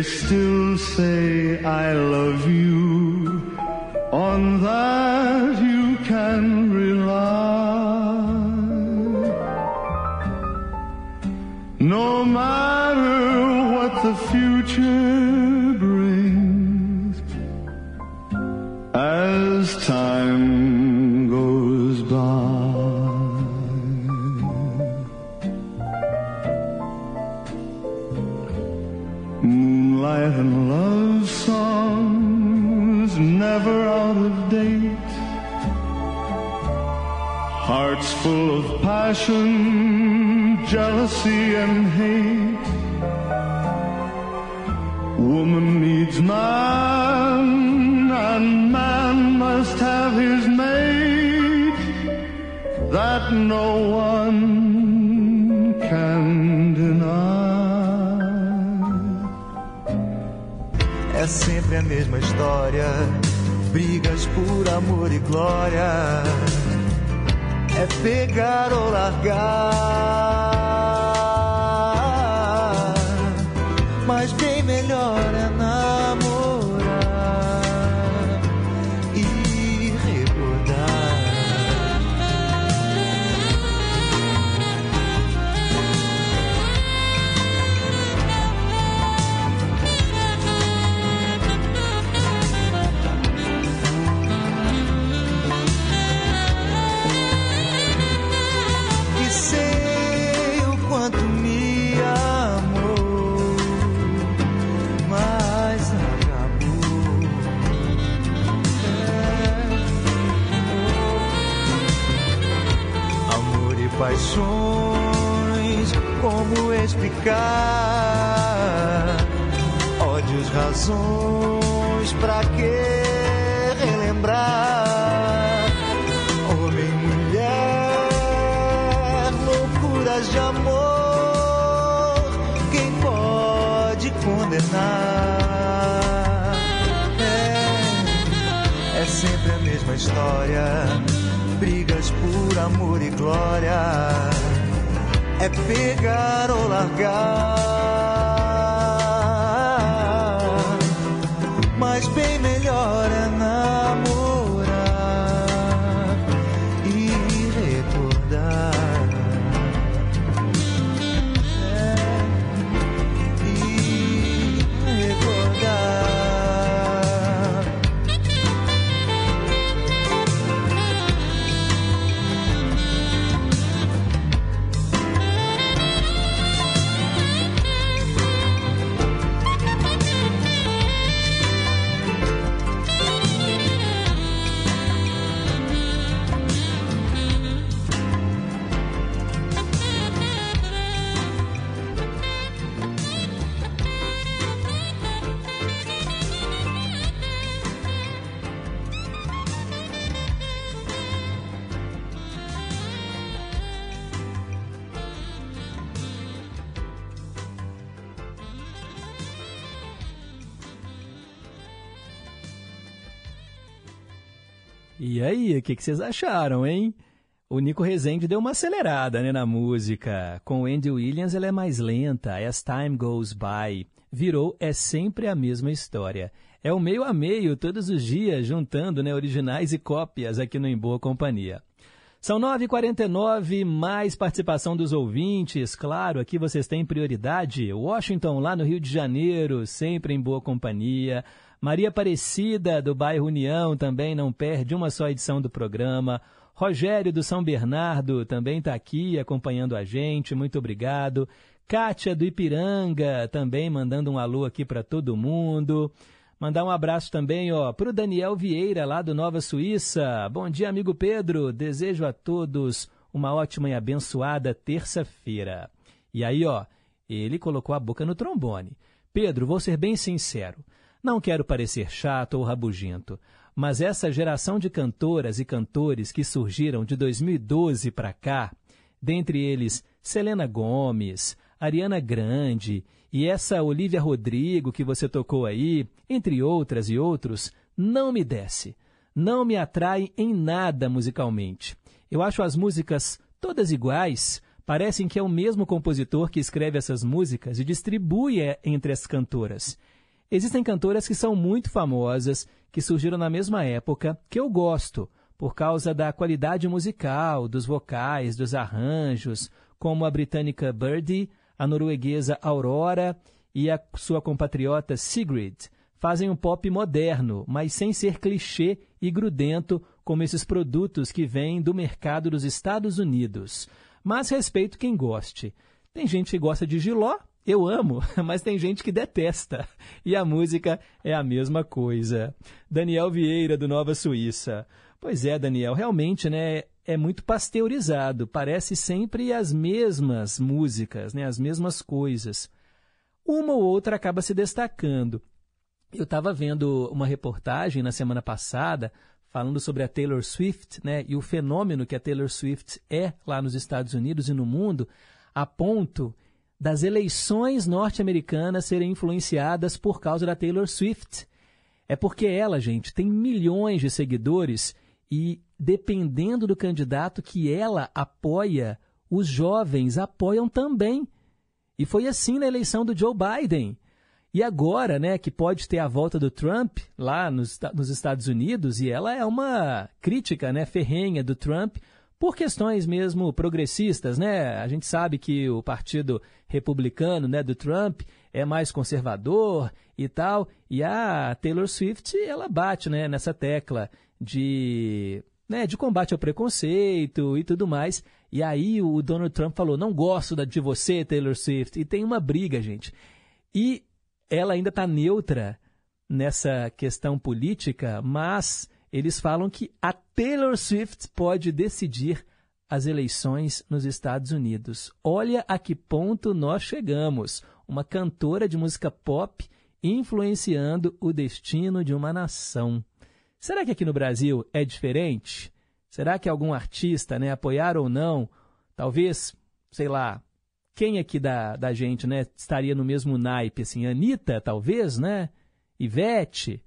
they still say, I love you. On that you can rely. No matter what the future Hearts full of passion, jealousy and hate. Woman needs man, and man must have his mate. That no one can deny. É sempre a mesma história. Brigas por amor e glória. É pegar ou largar. Explicar? Ódios, razões, pra que relembrar? Homem, mulher, loucuras de amor, quem pode condenar? É, é sempre a mesma história, brigas por amor e glória, é pegar ou largar, mas bem melhor é que, que vocês acharam, hein? O Nico Rezende deu uma acelerada né, na música. Com Andy Williams ela é mais lenta, As Time Goes By. Virou É Sempre a Mesma História. É o meio a meio, todos os dias, juntando né, originais e cópias aqui no Em Boa Companhia. São 9h49, mais participação dos ouvintes. Claro, aqui vocês têm prioridade. Washington, lá no Rio de Janeiro, sempre em boa companhia. Maria Aparecida, do bairro União, também não perde uma só edição do programa. Rogério, do São Bernardo, também está aqui acompanhando a gente. Muito obrigado. Kátia, do Ipiranga, também mandando um alô aqui para todo mundo. Mandar um abraço também ó, para o Daniel Vieira, lá do Nova Suíça. Bom dia, amigo Pedro. Desejo a todos uma ótima e abençoada terça-feira. E aí, ó, ele colocou a boca no trombone. Pedro, vou ser bem sincero. Não quero parecer chato ou rabugento, mas essa geração de cantoras e cantores que surgiram de 2012 para cá, dentre eles Selena Gomes, Ariana Grande e essa Olivia Rodrigo que você tocou aí, entre outras e outros, não me desce. Não me atrai em nada musicalmente. Eu acho as músicas todas iguais, parecem que é o mesmo compositor que escreve essas músicas e distribui entre as cantoras. Existem cantoras que são muito famosas, que surgiram na mesma época, que eu gosto, por causa da qualidade musical, dos vocais, dos arranjos, como a britânica Birdie, a norueguesa Aurora e a sua compatriota Sigrid fazem um pop moderno, mas sem ser clichê e grudento como esses produtos que vêm do mercado dos Estados Unidos. Mas respeito quem goste. Tem gente que gosta de giló, eu amo, mas tem gente que detesta. E a música é a mesma coisa. Daniel Vieira, do Nova Suíça. Pois é, Daniel, realmente, né? é muito pasteurizado, parece sempre as mesmas músicas, né, as mesmas coisas. Uma ou outra acaba se destacando. Eu estava vendo uma reportagem na semana passada falando sobre a Taylor Swift né, e o fenômeno que a Taylor Swift é lá nos Estados Unidos e no mundo, a ponto das eleições norte-americanas serem influenciadas por causa da Taylor Swift. É porque ela, gente, tem milhões de seguidores e dependendo do candidato que ela apoia, os jovens apoiam também. E foi assim na eleição do Joe Biden. E agora, né, que pode ter a volta do Trump lá nos, nos Estados Unidos, e ela é uma crítica, né, ferrenha do Trump por questões mesmo progressistas, né? A gente sabe que o partido republicano, né, do Trump é mais conservador e tal, e a Taylor Swift, ela bate, né, nessa tecla de né, de combate ao preconceito e tudo mais. E aí o Donald Trump falou: não gosto de você, Taylor Swift. E tem uma briga, gente. E ela ainda está neutra nessa questão política, mas eles falam que a Taylor Swift pode decidir as eleições nos Estados Unidos. Olha a que ponto nós chegamos. Uma cantora de música pop influenciando o destino de uma nação. Será que aqui no Brasil é diferente? Será que algum artista, né, apoiar ou não, talvez, sei lá, quem aqui da, da gente, né, estaria no mesmo naipe, assim, Anitta, talvez, né, Ivete,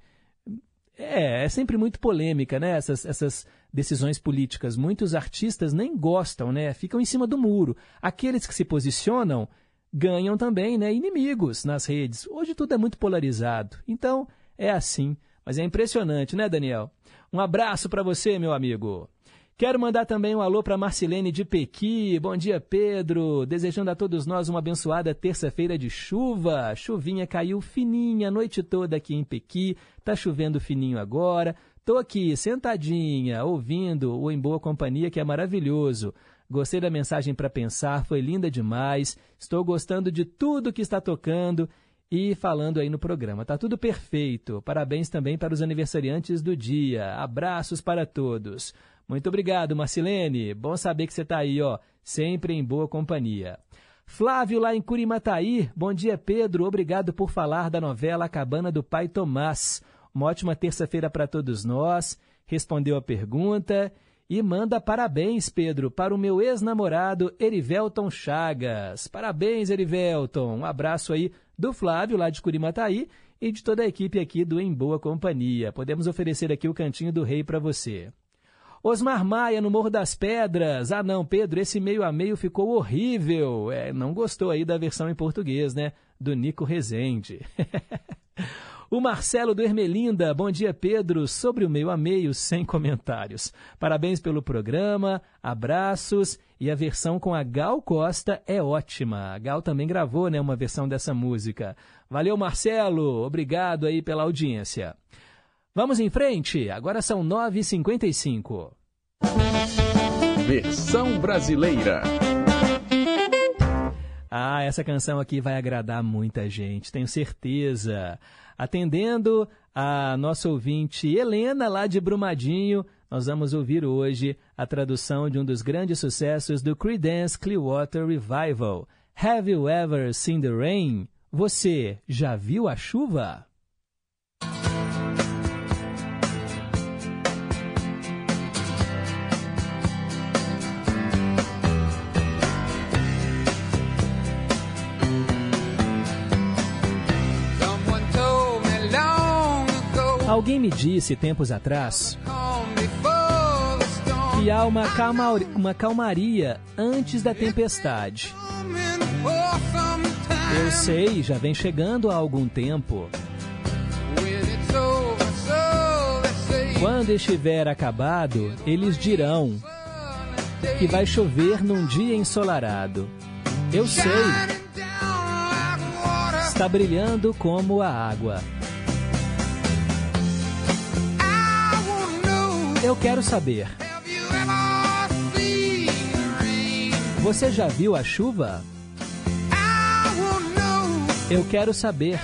é, é sempre muito polêmica, né, essas, essas decisões políticas. Muitos artistas nem gostam, né, ficam em cima do muro. Aqueles que se posicionam ganham também, né, inimigos nas redes. Hoje tudo é muito polarizado, então é assim. Mas é impressionante, né, Daniel? Um abraço para você, meu amigo. Quero mandar também um alô para Marcilene de Pequi. Bom dia, Pedro. Desejando a todos nós uma abençoada terça-feira de chuva. Chuvinha caiu fininha a noite toda aqui em Pequi. Tá chovendo fininho agora. Tô aqui sentadinha, ouvindo o Em Boa Companhia, que é maravilhoso. Gostei da mensagem para pensar, foi linda demais. Estou gostando de tudo que está tocando e falando aí no programa. Tá tudo perfeito. Parabéns também para os aniversariantes do dia. Abraços para todos. Muito obrigado, Marcilene. Bom saber que você está aí, ó, sempre em boa companhia. Flávio lá em Curimataí. Bom dia, Pedro. Obrigado por falar da novela A Cabana do Pai Tomás. Uma ótima terça-feira para todos nós. Respondeu a pergunta e manda parabéns, Pedro, para o meu ex-namorado Erivelton Chagas. Parabéns, Erivelton. Um abraço aí do Flávio, lá de Curimataí, e de toda a equipe aqui do Em Boa Companhia. Podemos oferecer aqui o Cantinho do Rei para você. Osmar Maia, no Morro das Pedras. Ah, não, Pedro, esse meio a meio ficou horrível. É, não gostou aí da versão em português, né? Do Nico Rezende. O Marcelo do Ermelinda, bom dia Pedro, sobre o meio a meio, sem comentários. Parabéns pelo programa, abraços e a versão com a Gal Costa é ótima. A Gal também gravou né, uma versão dessa música. Valeu Marcelo, obrigado aí pela audiência. Vamos em frente, agora são 9h55. Versão brasileira. Ah, essa canção aqui vai agradar muita gente, tenho certeza. Atendendo a nossa ouvinte Helena, lá de Brumadinho, nós vamos ouvir hoje a tradução de um dos grandes sucessos do Creedence Clearwater Revival. Have you ever seen the rain? Você já viu a chuva? Alguém me disse tempos atrás que há uma, calma, uma calmaria antes da tempestade. Eu sei, já vem chegando há algum tempo. Quando estiver acabado, eles dirão que vai chover num dia ensolarado. Eu sei, está brilhando como a água. Eu quero saber. Você já viu a chuva? Eu quero saber.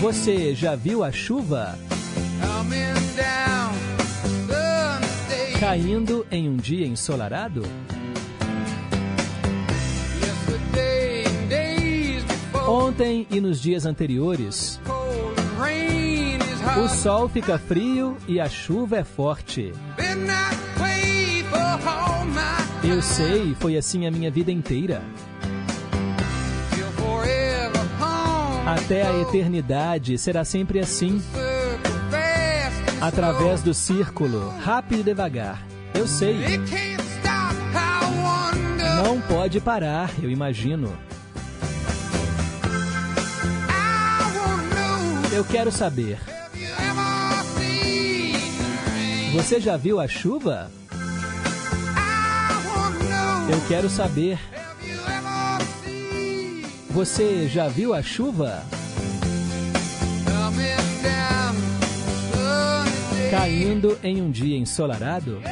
Você já viu a chuva? Caindo em um dia ensolarado? Ontem e nos dias anteriores, o sol fica frio e a chuva é forte. Eu sei, foi assim a minha vida inteira. Até a eternidade será sempre assim, através do círculo, rápido e devagar. Eu sei, não pode parar, eu imagino. Eu quero saber. Você já viu a chuva? Eu quero saber. Você já viu a chuva? Caindo em um dia ensolarado?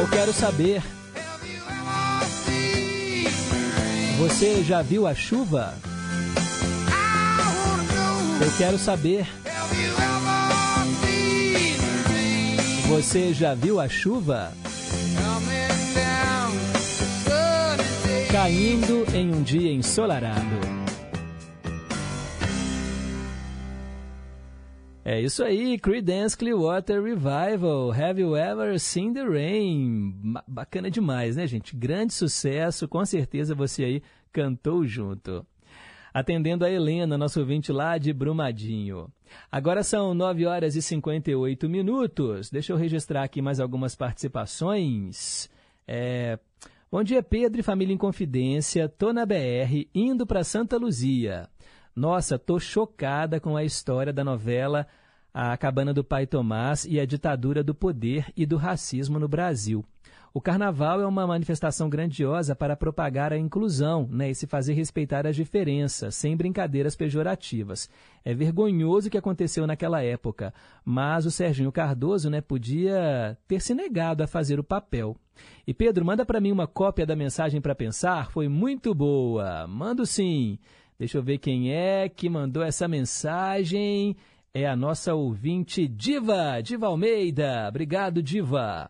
Eu quero saber. Você já viu a chuva? Eu quero saber. Você já viu a chuva? Caindo em um dia ensolarado. É isso aí, Creedence Clearwater Revival. Have you ever seen the rain? Bacana demais, né, gente? Grande sucesso, com certeza você aí cantou junto. Atendendo a Helena, nosso ouvinte lá de Brumadinho. Agora são 9 horas e 58 minutos. Deixa eu registrar aqui mais algumas participações. É, Bom dia, Pedro e família em confidência. Tô na BR, indo para Santa Luzia. Nossa, tô chocada com a história da novela A Cabana do Pai Tomás e a ditadura do poder e do racismo no Brasil. O carnaval é uma manifestação grandiosa para propagar a inclusão né, e se fazer respeitar as diferenças, sem brincadeiras pejorativas. É vergonhoso o que aconteceu naquela época, mas o Serginho Cardoso né, podia ter se negado a fazer o papel. E Pedro, manda para mim uma cópia da mensagem para pensar, foi muito boa. Mando sim. Deixa eu ver quem é que mandou essa mensagem. É a nossa ouvinte Diva, Diva Almeida. Obrigado, Diva.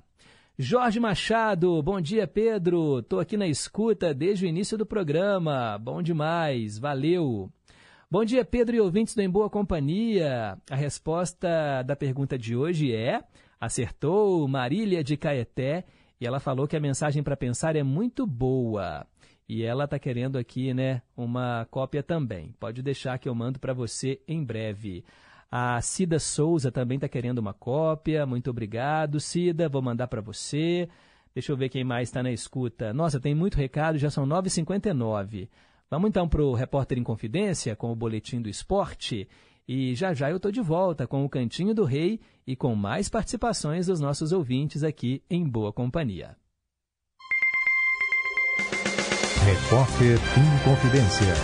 Jorge Machado, bom dia, Pedro. Tô aqui na escuta desde o início do programa. Bom demais, valeu. Bom dia, Pedro e ouvintes do Em Boa Companhia. A resposta da pergunta de hoje é: acertou Marília de Caeté e ela falou que a mensagem para pensar é muito boa. E ela está querendo aqui, né, uma cópia também. Pode deixar que eu mando para você em breve. A Cida Souza também está querendo uma cópia. Muito obrigado, Cida. Vou mandar para você. Deixa eu ver quem mais está na escuta. Nossa, tem muito recado, já são 9h59. Vamos então para o Repórter em Confidência com o Boletim do Esporte. E já já eu estou de volta com o Cantinho do Rei e com mais participações dos nossos ouvintes aqui em Boa Companhia. Repórter em Confidência.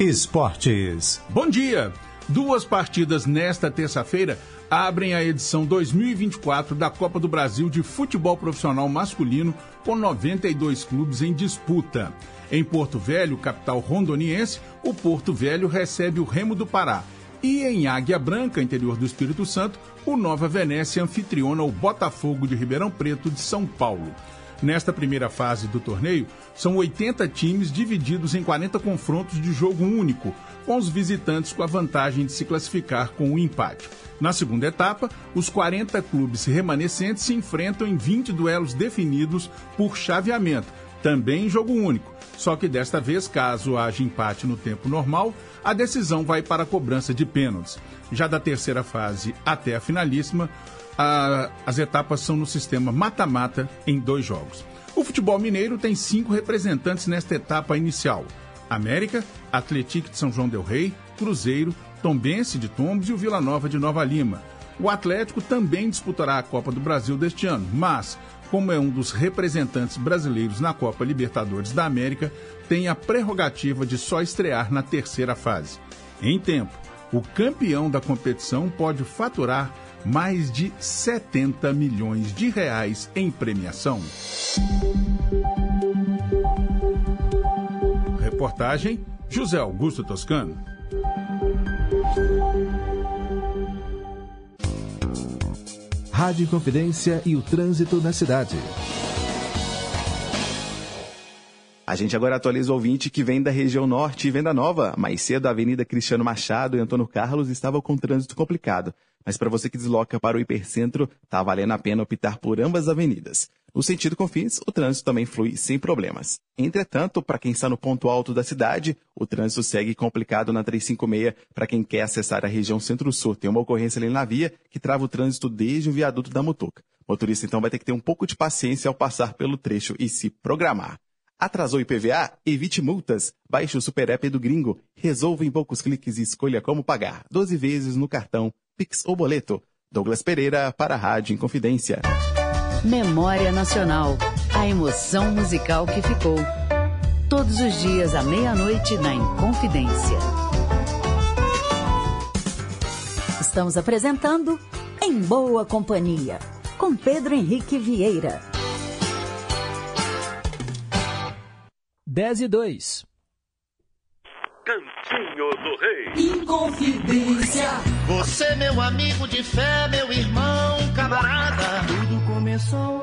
Esportes. Bom dia! Duas partidas nesta terça-feira abrem a edição 2024 da Copa do Brasil de Futebol Profissional Masculino, com 92 clubes em disputa. Em Porto Velho, capital rondoniense, o Porto Velho recebe o Remo do Pará. E em Águia Branca, interior do Espírito Santo, o Nova Venécia anfitriona o Botafogo de Ribeirão Preto de São Paulo. Nesta primeira fase do torneio, são 80 times divididos em 40 confrontos de jogo único, com os visitantes com a vantagem de se classificar com o empate. Na segunda etapa, os 40 clubes remanescentes se enfrentam em 20 duelos definidos por chaveamento, também em jogo único. Só que desta vez, caso haja empate no tempo normal, a decisão vai para a cobrança de pênaltis. Já da terceira fase até a finalíssima, a- as etapas são no sistema mata-mata em dois jogos. O futebol mineiro tem cinco representantes nesta etapa inicial: América, Atlético de São João del Rei, Cruzeiro, Tombense de Tombos e o Vila Nova de Nova Lima. O Atlético também disputará a Copa do Brasil deste ano, mas, como é um dos representantes brasileiros na Copa Libertadores da América, tem a prerrogativa de só estrear na terceira fase. Em tempo, o campeão da competição pode faturar mais de 70 milhões de reais em premiação. Reportagem José Augusto Toscano. Rádio Confidência e o trânsito na cidade. A gente agora atualiza o ouvinte que vem da região norte e Venda Nova. Mais cedo, a Avenida Cristiano Machado e Antônio Carlos estavam com trânsito complicado. Mas para você que desloca para o hipercentro, tá valendo a pena optar por ambas as avenidas. No sentido Confins, o trânsito também flui sem problemas. Entretanto, para quem está no ponto alto da cidade, o trânsito segue complicado na 356 para quem quer acessar a região centro-sul. Tem uma ocorrência ali na via que trava o trânsito desde o viaduto da Mutuca. O motorista então vai ter que ter um pouco de paciência ao passar pelo trecho e se programar. Atrasou IPVA? Evite multas. Baixe o Super App do Gringo. Resolva em poucos cliques e escolha como pagar. 12 vezes no cartão, Pix ou boleto. Douglas Pereira para a Rádio Inconfidência. Memória Nacional. A emoção musical que ficou. Todos os dias à meia-noite na Inconfidência. Estamos apresentando Em Boa Companhia, com Pedro Henrique Vieira. 10 e 2. Cantinho do Rei. Inconfidência. Você, meu amigo de fé, meu irmão, camarada. Começou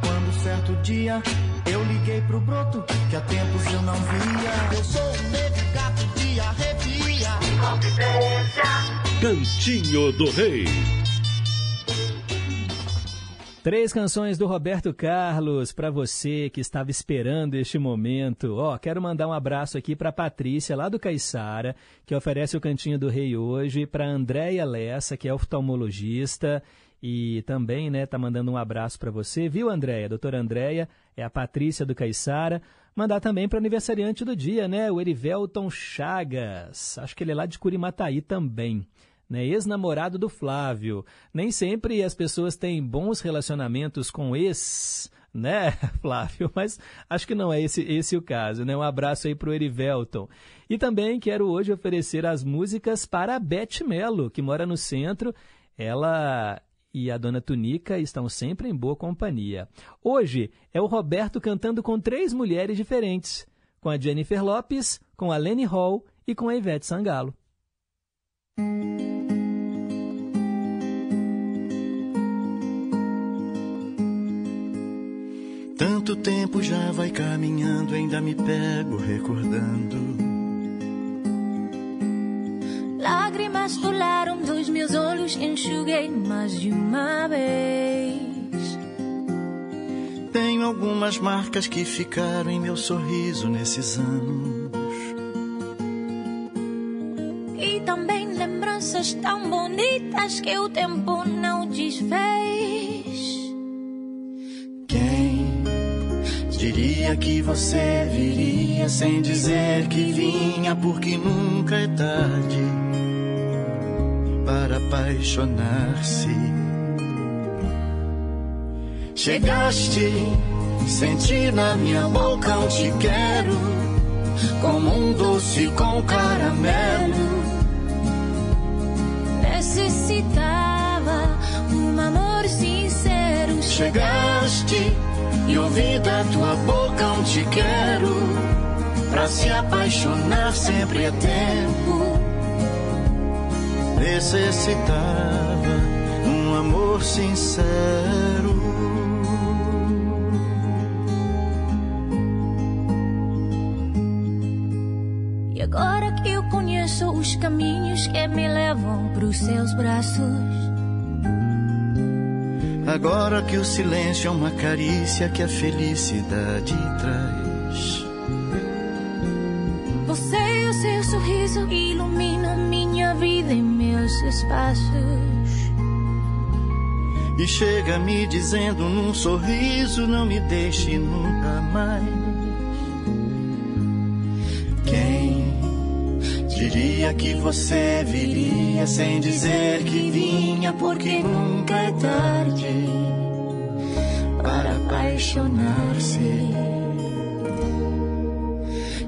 quando certo dia eu liguei pro broto que há tempos eu não via. Eu sou um negro gato de arrepia. Inconfidência. Cantinho do Rei. Três canções do Roberto Carlos para você que estava esperando este momento. Ó, quero mandar um abraço aqui para Patrícia lá do Caiçara, que oferece o Cantinho do Rei hoje, para Andréia Lessa, que é oftalmologista e também, né, tá mandando um abraço para você, viu, Andréia? Doutora Andréia é a Patrícia do Caiçara. Mandar também para o aniversariante do dia, né, o Erivelton Chagas. Acho que ele é lá de Curimataí também né, ex-namorado do Flávio. Nem sempre as pessoas têm bons relacionamentos com ex, né, Flávio? Mas acho que não é esse, esse o caso, né? Um abraço aí pro Erivelton. E também quero hoje oferecer as músicas para a Beth Mello, que mora no centro. Ela e a dona Tunica estão sempre em boa companhia. Hoje é o Roberto cantando com três mulheres diferentes, com a Jennifer Lopes, com a Lenny Hall e com a Ivete Sangalo. Tanto tempo já vai caminhando, ainda me pego recordando. Lágrimas rolaram dos meus olhos, enxuguei mais de uma vez. Tenho algumas marcas que ficaram em meu sorriso nesses anos. E também lembranças tão bonitas que o tempo não desfez. Quem diria que você viria sem dizer que vinha, porque nunca é tarde para apaixonar-se. Chegaste, senti na minha boca um te quero, como um doce com caramelo. Necessitava um amor sincero. Chegaste e ouvi da tua boca um te quero, pra se apaixonar sempre é tempo. Necessitava um amor sincero. E agora que eu conheço os caminhos que me levam pros seus braços. Agora que o silêncio é uma carícia que a felicidade traz. Espaços. E chega me dizendo num sorriso: Não me deixe nunca mais. Quem diria que você viria sem dizer que vinha, porque nunca é tarde para apaixonar-se.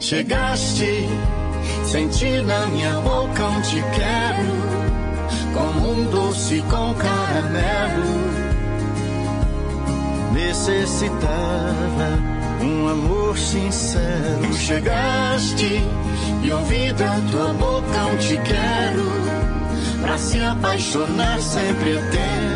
Chegaste, senti na minha boca um te quero como um doce com caramelo. Necessitava um amor sincero. Chegaste e ouvi da tua boca um te quero. Pra se apaixonar sempre é tempo.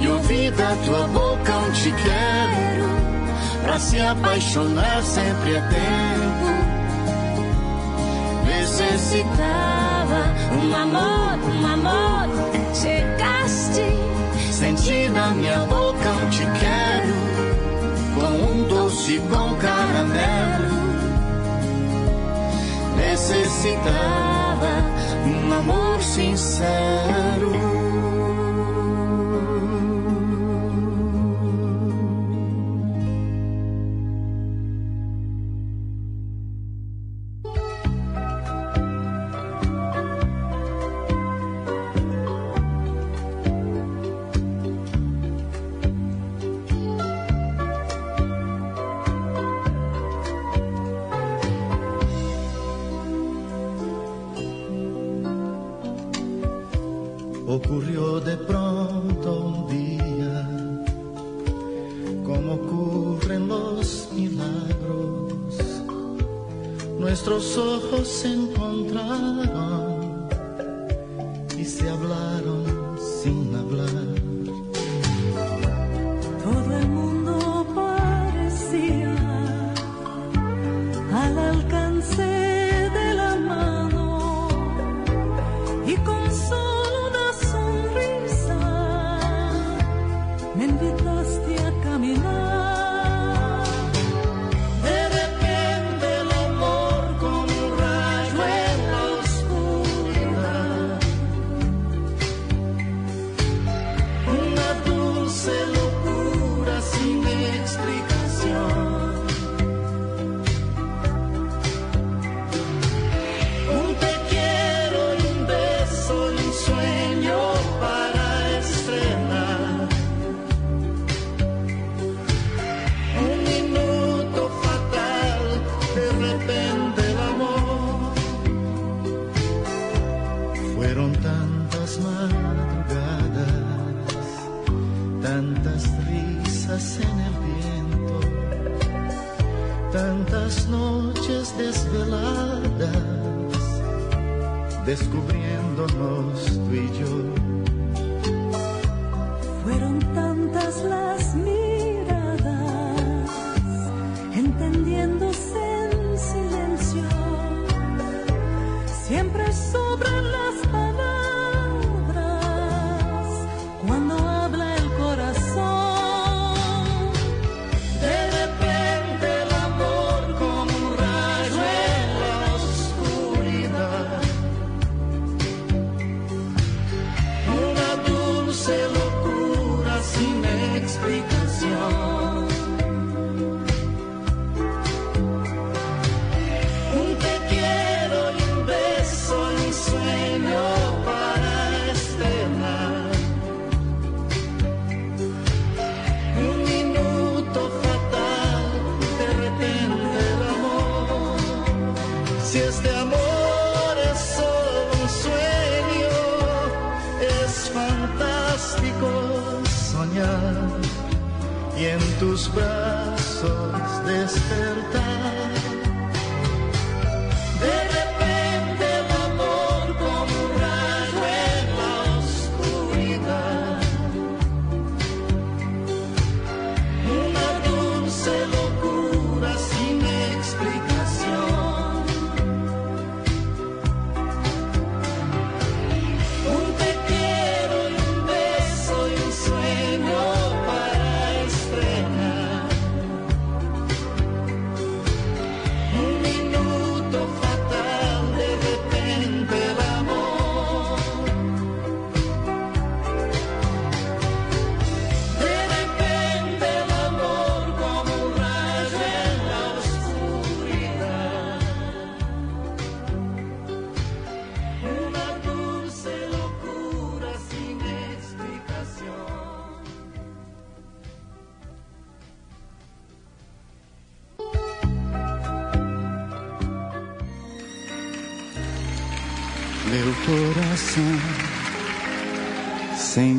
e ouvi da tua boca um te quero. Pra se apaixonar sempre é tempo. Necessitava Um amor, um amor. Chegaste, Senti na minha boca um te quero, com um doce com caramelo. Necessitava um amor sincero. Nuestros ojos se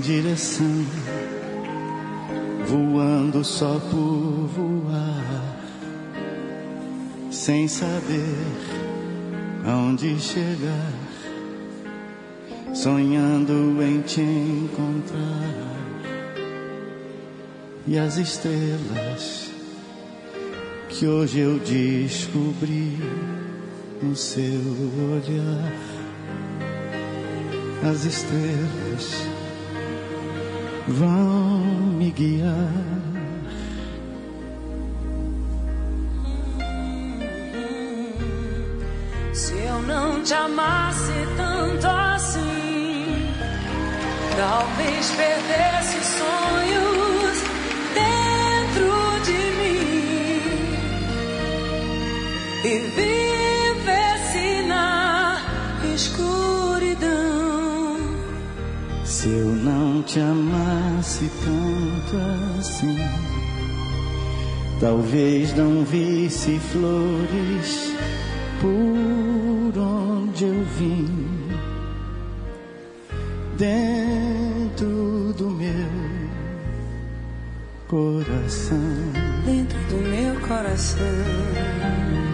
direção, voando só por voar, sem saber aonde chegar, sonhando em te encontrar. E as estrelas que hoje eu descobri no seu olhar, as estrelas vão me guiar. Se eu não te amasse tanto assim, talvez perdesse sonhos dentro de mim. Viver não te amasse tanto assim. Talvez não visse flores por onde eu vim. Dentro do meu coração. Dentro do meu coração.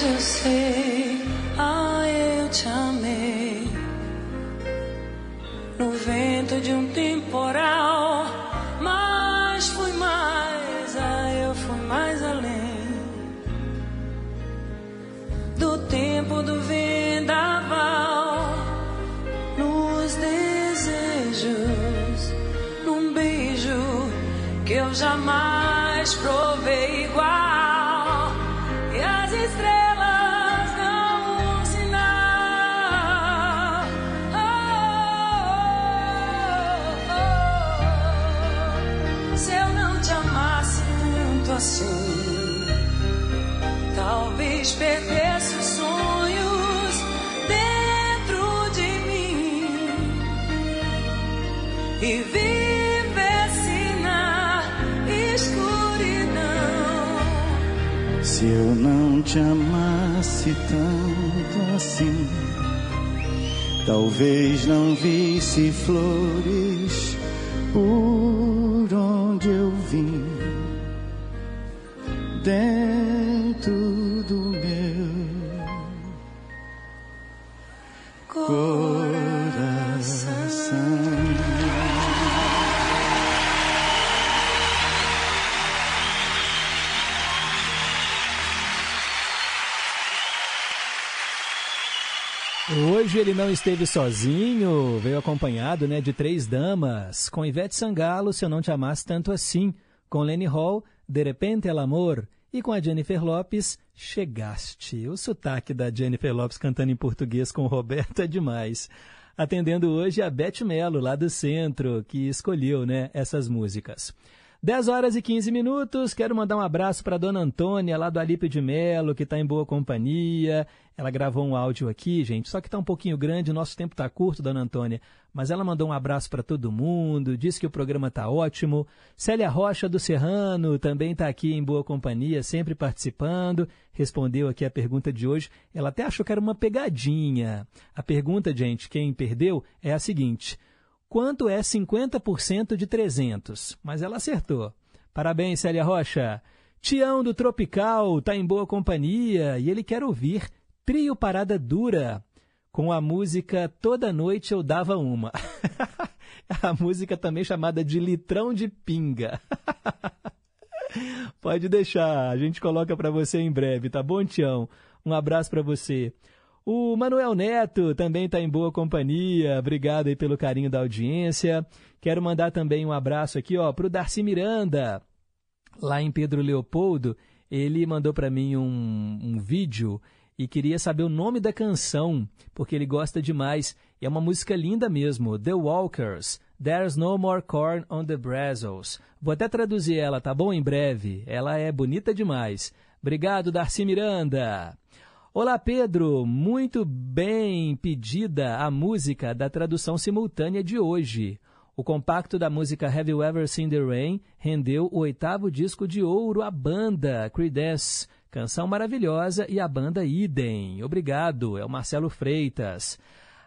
to see. Te amasse tanto assim, talvez não visse flores por não esteve sozinho, veio acompanhado né, de três damas, com Ivete Sangalo, Se Eu Não Te Amasse Tanto Assim, com Lenny Hall, De Repente El Amor, e com a Jennifer Lopes, Chegaste. O sotaque da Jennifer Lopes cantando em português com o Roberto é demais. Atendendo hoje a Beth Mello, lá do centro, que escolheu né, essas músicas. 10 horas e 15 minutos. Quero mandar um abraço para dona Antônia, lá do Alipe de Melo, que está em boa companhia. Ela gravou um áudio aqui, gente, só que está um pouquinho grande, nosso tempo está curto, dona Antônia. Mas ela mandou um abraço para todo mundo, disse que o programa está ótimo. Célia Rocha do Serrano também está aqui em boa companhia, sempre participando. Respondeu aqui a pergunta de hoje. Ela até achou que era uma pegadinha. A pergunta, gente, quem perdeu, é a seguinte quanto é 50% de 300? Mas ela acertou. Parabéns, Célia Rocha. Tião do Tropical está em boa companhia e ele quer ouvir Trio Parada Dura com a música Toda Noite Eu Dava Uma. a música também chamada de Litrão de Pinga. Pode deixar, a gente coloca para você em breve, tá bom, Tião? Um abraço para você. O Manuel Neto também está em boa companhia. Obrigado aí pelo carinho da audiência. Quero mandar também um abraço aqui, para o Darcy Miranda, lá em Pedro Leopoldo. Ele mandou para mim um, um vídeo e queria saber o nome da canção, porque ele gosta demais. E é uma música linda mesmo, The Walkers. There's no more corn on the brasels. Vou até traduzir ela, tá bom? Em breve. Ela é bonita demais. Obrigado, Darcy Miranda. Olá, Pedro. Muito bem pedida a música da tradução simultânea de hoje. O compacto da música Have You Ever Seen the Rain rendeu o oitavo disco de ouro à banda Creedence. Canção maravilhosa e a banda idem. Obrigado. É o Marcelo Freitas.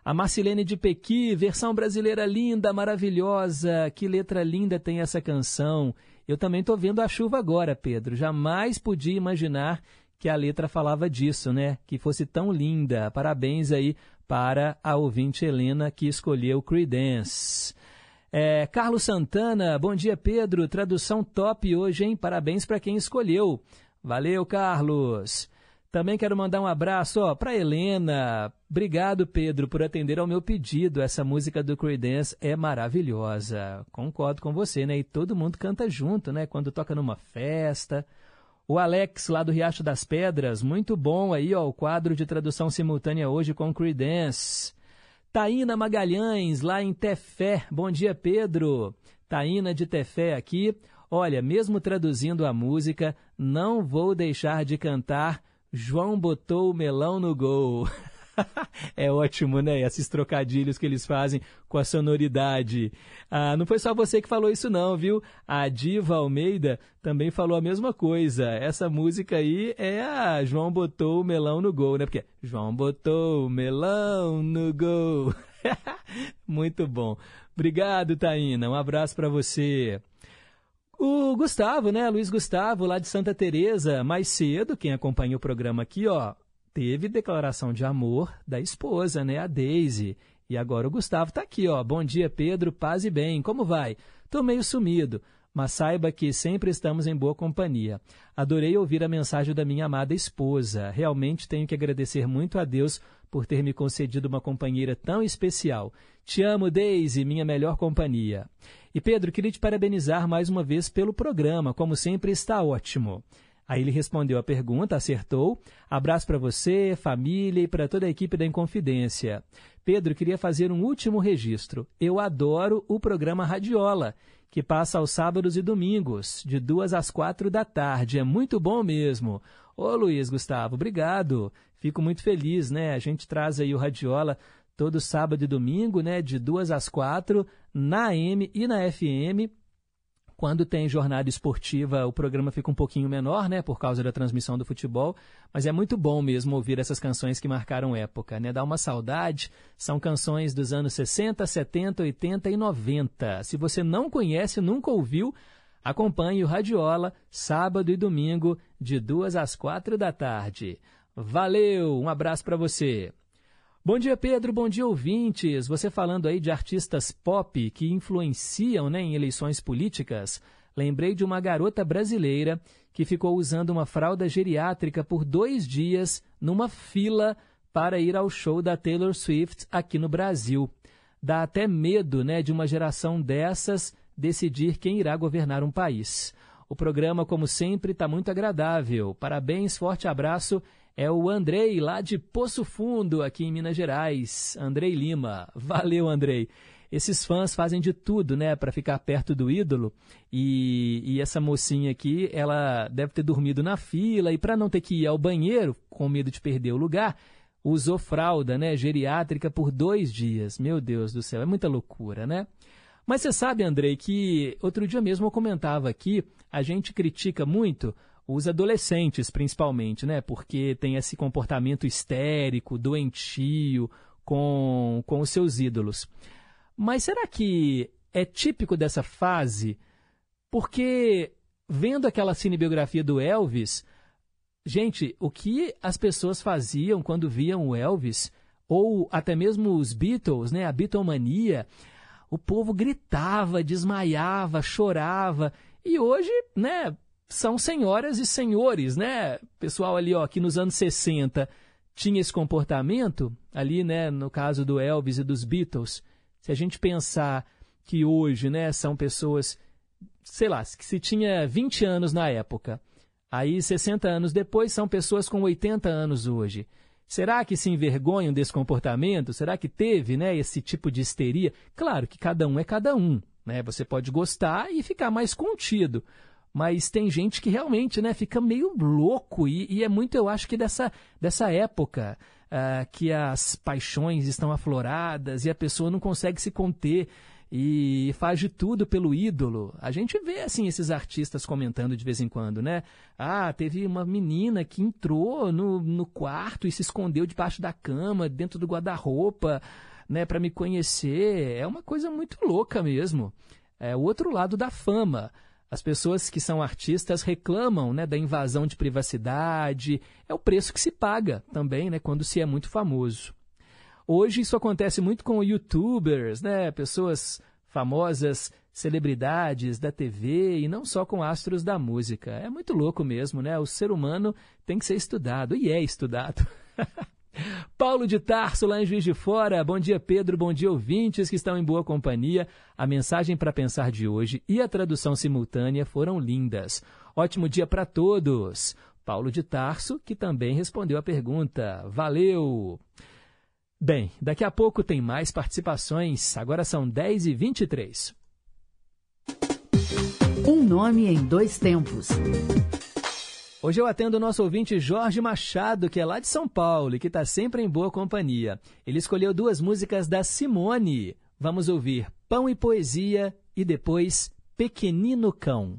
A Marcilene de Pequi, versão brasileira linda, maravilhosa. Que letra linda tem essa canção. Eu também estou vendo a chuva agora, Pedro. Jamais podia imaginar que a letra falava disso, né? Que fosse tão linda. Parabéns aí para a ouvinte Helena que escolheu Creedence. É, Carlos Santana, bom dia Pedro, tradução top hoje, hein? Parabéns para quem escolheu. Valeu, Carlos. Também quero mandar um abraço para Helena. Obrigado, Pedro, por atender ao meu pedido. Essa música do Creedence é maravilhosa. Concordo com você, né? E todo mundo canta junto, né? Quando toca numa festa. O Alex, lá do Riacho das Pedras, muito bom aí, ó, o quadro de tradução simultânea hoje com Creedence. Taína Magalhães, lá em Tefé. Bom dia, Pedro. Taína de Tefé aqui. Olha, mesmo traduzindo a música, não vou deixar de cantar João botou o melão no gol. é ótimo, né? Esses trocadilhos que eles fazem com a sonoridade. Ah, não foi só você que falou isso, não, viu? A Diva Almeida também falou a mesma coisa. Essa música aí é a João botou o melão no gol, né? Porque João botou o melão no gol. Muito bom. Obrigado, Taína. Um abraço para você. O Gustavo, né? Luiz Gustavo, lá de Santa Teresa, mais cedo, quem acompanha o programa aqui, ó, teve declaração de amor da esposa, né, a Daisy. E agora o Gustavo está aqui, ó. Bom dia, Pedro, paz e bem. Como vai? Tô meio sumido, mas saiba que sempre estamos em boa companhia. Adorei ouvir a mensagem da minha amada esposa. Realmente tenho que agradecer muito a Deus por ter me concedido uma companheira tão especial. Te amo, Daisy, minha melhor companhia. E Pedro, queria te parabenizar mais uma vez pelo programa, como sempre está ótimo. Aí ele respondeu a pergunta, acertou. Abraço para você, família e para toda a equipe da Inconfidência. Pedro, queria fazer um último registro. Eu adoro o programa Radiola, que passa aos sábados e domingos, de duas às quatro da tarde. É muito bom mesmo. Ô Luiz Gustavo, obrigado. Fico muito feliz, né? A gente traz aí o Radiola todo sábado e domingo, né, de duas às quatro, na AM e na FM. Quando tem jornada esportiva, o programa fica um pouquinho menor, né, por causa da transmissão do futebol, mas é muito bom mesmo ouvir essas canções que marcaram época, né? Dá uma saudade. São canções dos anos 60, 70, 80 e 90. Se você não conhece, nunca ouviu, acompanhe o Radiola, sábado e domingo, de duas às quatro da tarde. Valeu, um abraço para você. Bom dia, Pedro. Bom dia, ouvintes. Você falando aí de artistas pop que influenciam né, em eleições políticas. Lembrei de uma garota brasileira que ficou usando uma fralda geriátrica por dois dias numa fila para ir ao show da Taylor Swift aqui no Brasil. Dá até medo né, de uma geração dessas decidir quem irá governar um país. O programa, como sempre, está muito agradável. Parabéns, forte abraço é o Andrei, lá de Poço Fundo, aqui em Minas Gerais. Andrei Lima. Valeu, Andrei. Esses fãs fazem de tudo, né, para ficar perto do ídolo. E, e, essa mocinha aqui, ela deve ter dormido na fila e para não ter que ir ao banheiro, com medo de perder o lugar, usou fralda, né, geriátrica por dois dias. Meu Deus do céu, é muita loucura, né? Mas você sabe, Andrei, que outro dia mesmo eu comentava aqui, a gente critica muito os adolescentes, principalmente, né? Porque tem esse comportamento histérico, doentio com, com os seus ídolos. Mas será que é típico dessa fase? Porque, vendo aquela cinebiografia do Elvis, gente, o que as pessoas faziam quando viam o Elvis, ou até mesmo os Beatles, né? A Beatlemania, o povo gritava, desmaiava, chorava. E hoje, né? São senhoras e senhores, né? Pessoal ali, ó, que nos anos 60 tinha esse comportamento, ali, né, no caso do Elvis e dos Beatles, se a gente pensar que hoje, né, são pessoas, sei lá, que se tinha 20 anos na época, aí 60 anos depois são pessoas com 80 anos hoje. Será que se envergonham desse comportamento? Será que teve, né, esse tipo de histeria? Claro que cada um é cada um, né? Você pode gostar e ficar mais contido mas tem gente que realmente né, fica meio louco e, e é muito, eu acho que dessa, dessa época uh, que as paixões estão afloradas e a pessoa não consegue se conter e faz de tudo pelo ídolo. A gente vê assim esses artistas comentando de vez em quando, né? Ah, teve uma menina que entrou no, no quarto e se escondeu debaixo da cama, dentro do guarda-roupa, né, para me conhecer. É uma coisa muito louca mesmo. É o outro lado da fama. As pessoas que são artistas reclamam né, da invasão de privacidade. É o preço que se paga também né, quando se é muito famoso. Hoje isso acontece muito com youtubers, né, pessoas famosas, celebridades da TV e não só com astros da música. É muito louco mesmo, né? O ser humano tem que ser estudado e é estudado. Paulo de Tarso, lá em Juiz de Fora. Bom dia, Pedro. Bom dia, ouvintes que estão em boa companhia. A mensagem para pensar de hoje e a tradução simultânea foram lindas. Ótimo dia para todos. Paulo de Tarso, que também respondeu a pergunta. Valeu! Bem, daqui a pouco tem mais participações. Agora são 10 e 23 Um nome em dois tempos. Hoje eu atendo o nosso ouvinte Jorge Machado, que é lá de São Paulo e que está sempre em boa companhia. Ele escolheu duas músicas da Simone. Vamos ouvir Pão e Poesia e depois Pequenino Cão.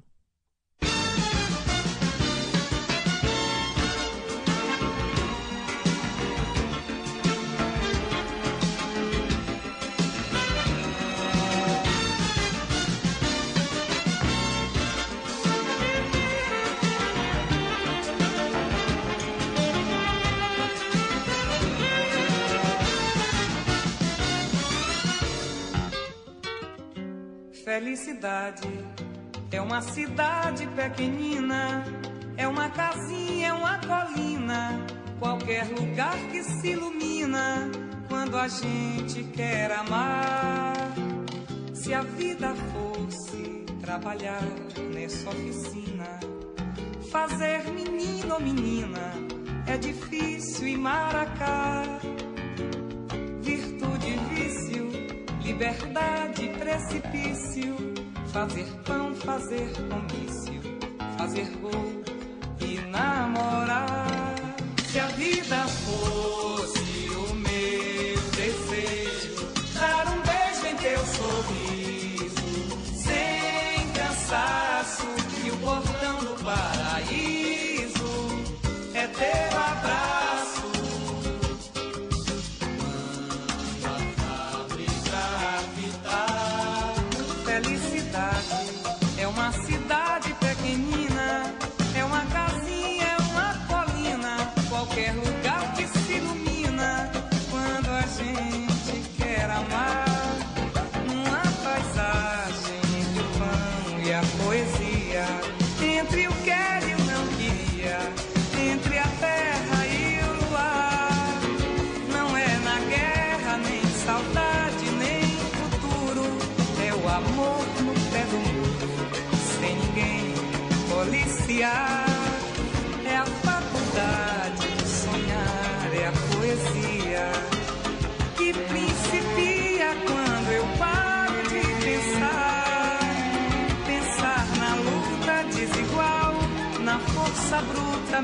Felicidade é uma cidade pequenina, é uma casinha, é uma colina, qualquer lugar que se ilumina quando a gente quer amar. Se a vida fosse trabalhar nessa oficina, fazer menino ou menina é difícil e maracá. Liberdade, precipício, fazer pão, fazer comício, fazer gol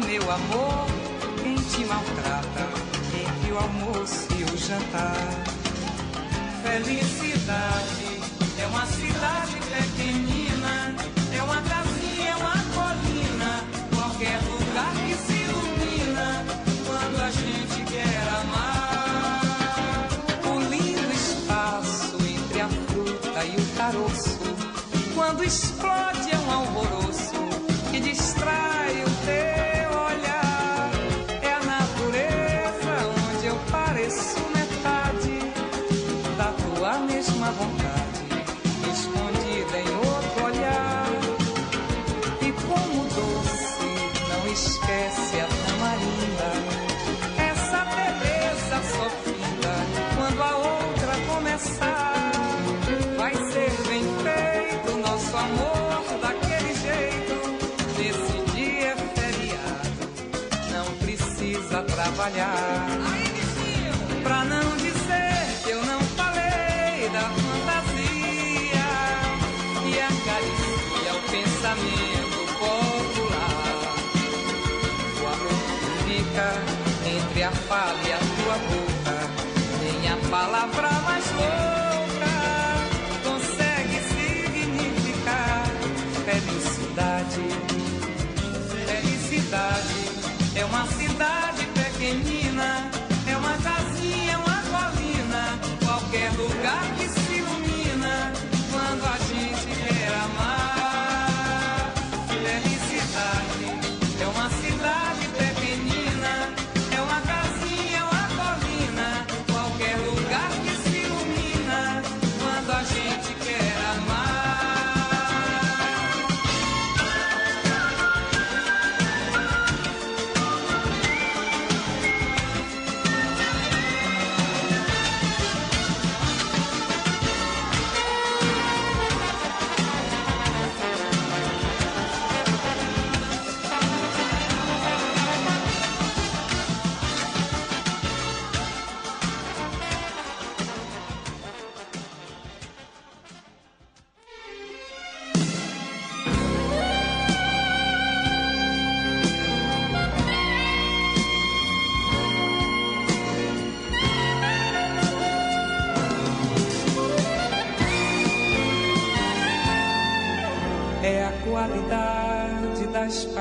Meu amor, quem te maltrata entre o almoço e o jantar. Felicidade. from my soul.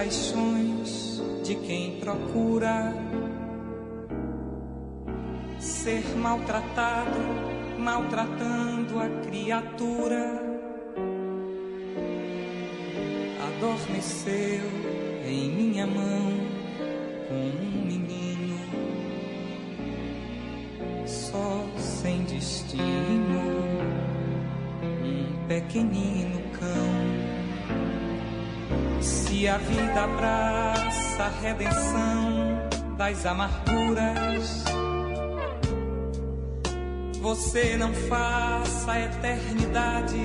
paixões de quem procura ser maltratado, maltratando a criatura. Adormeceu em minha mão um menino, só sem destino, um pequenino. que a vida abraça a redenção das amarguras. Você não faça a eternidade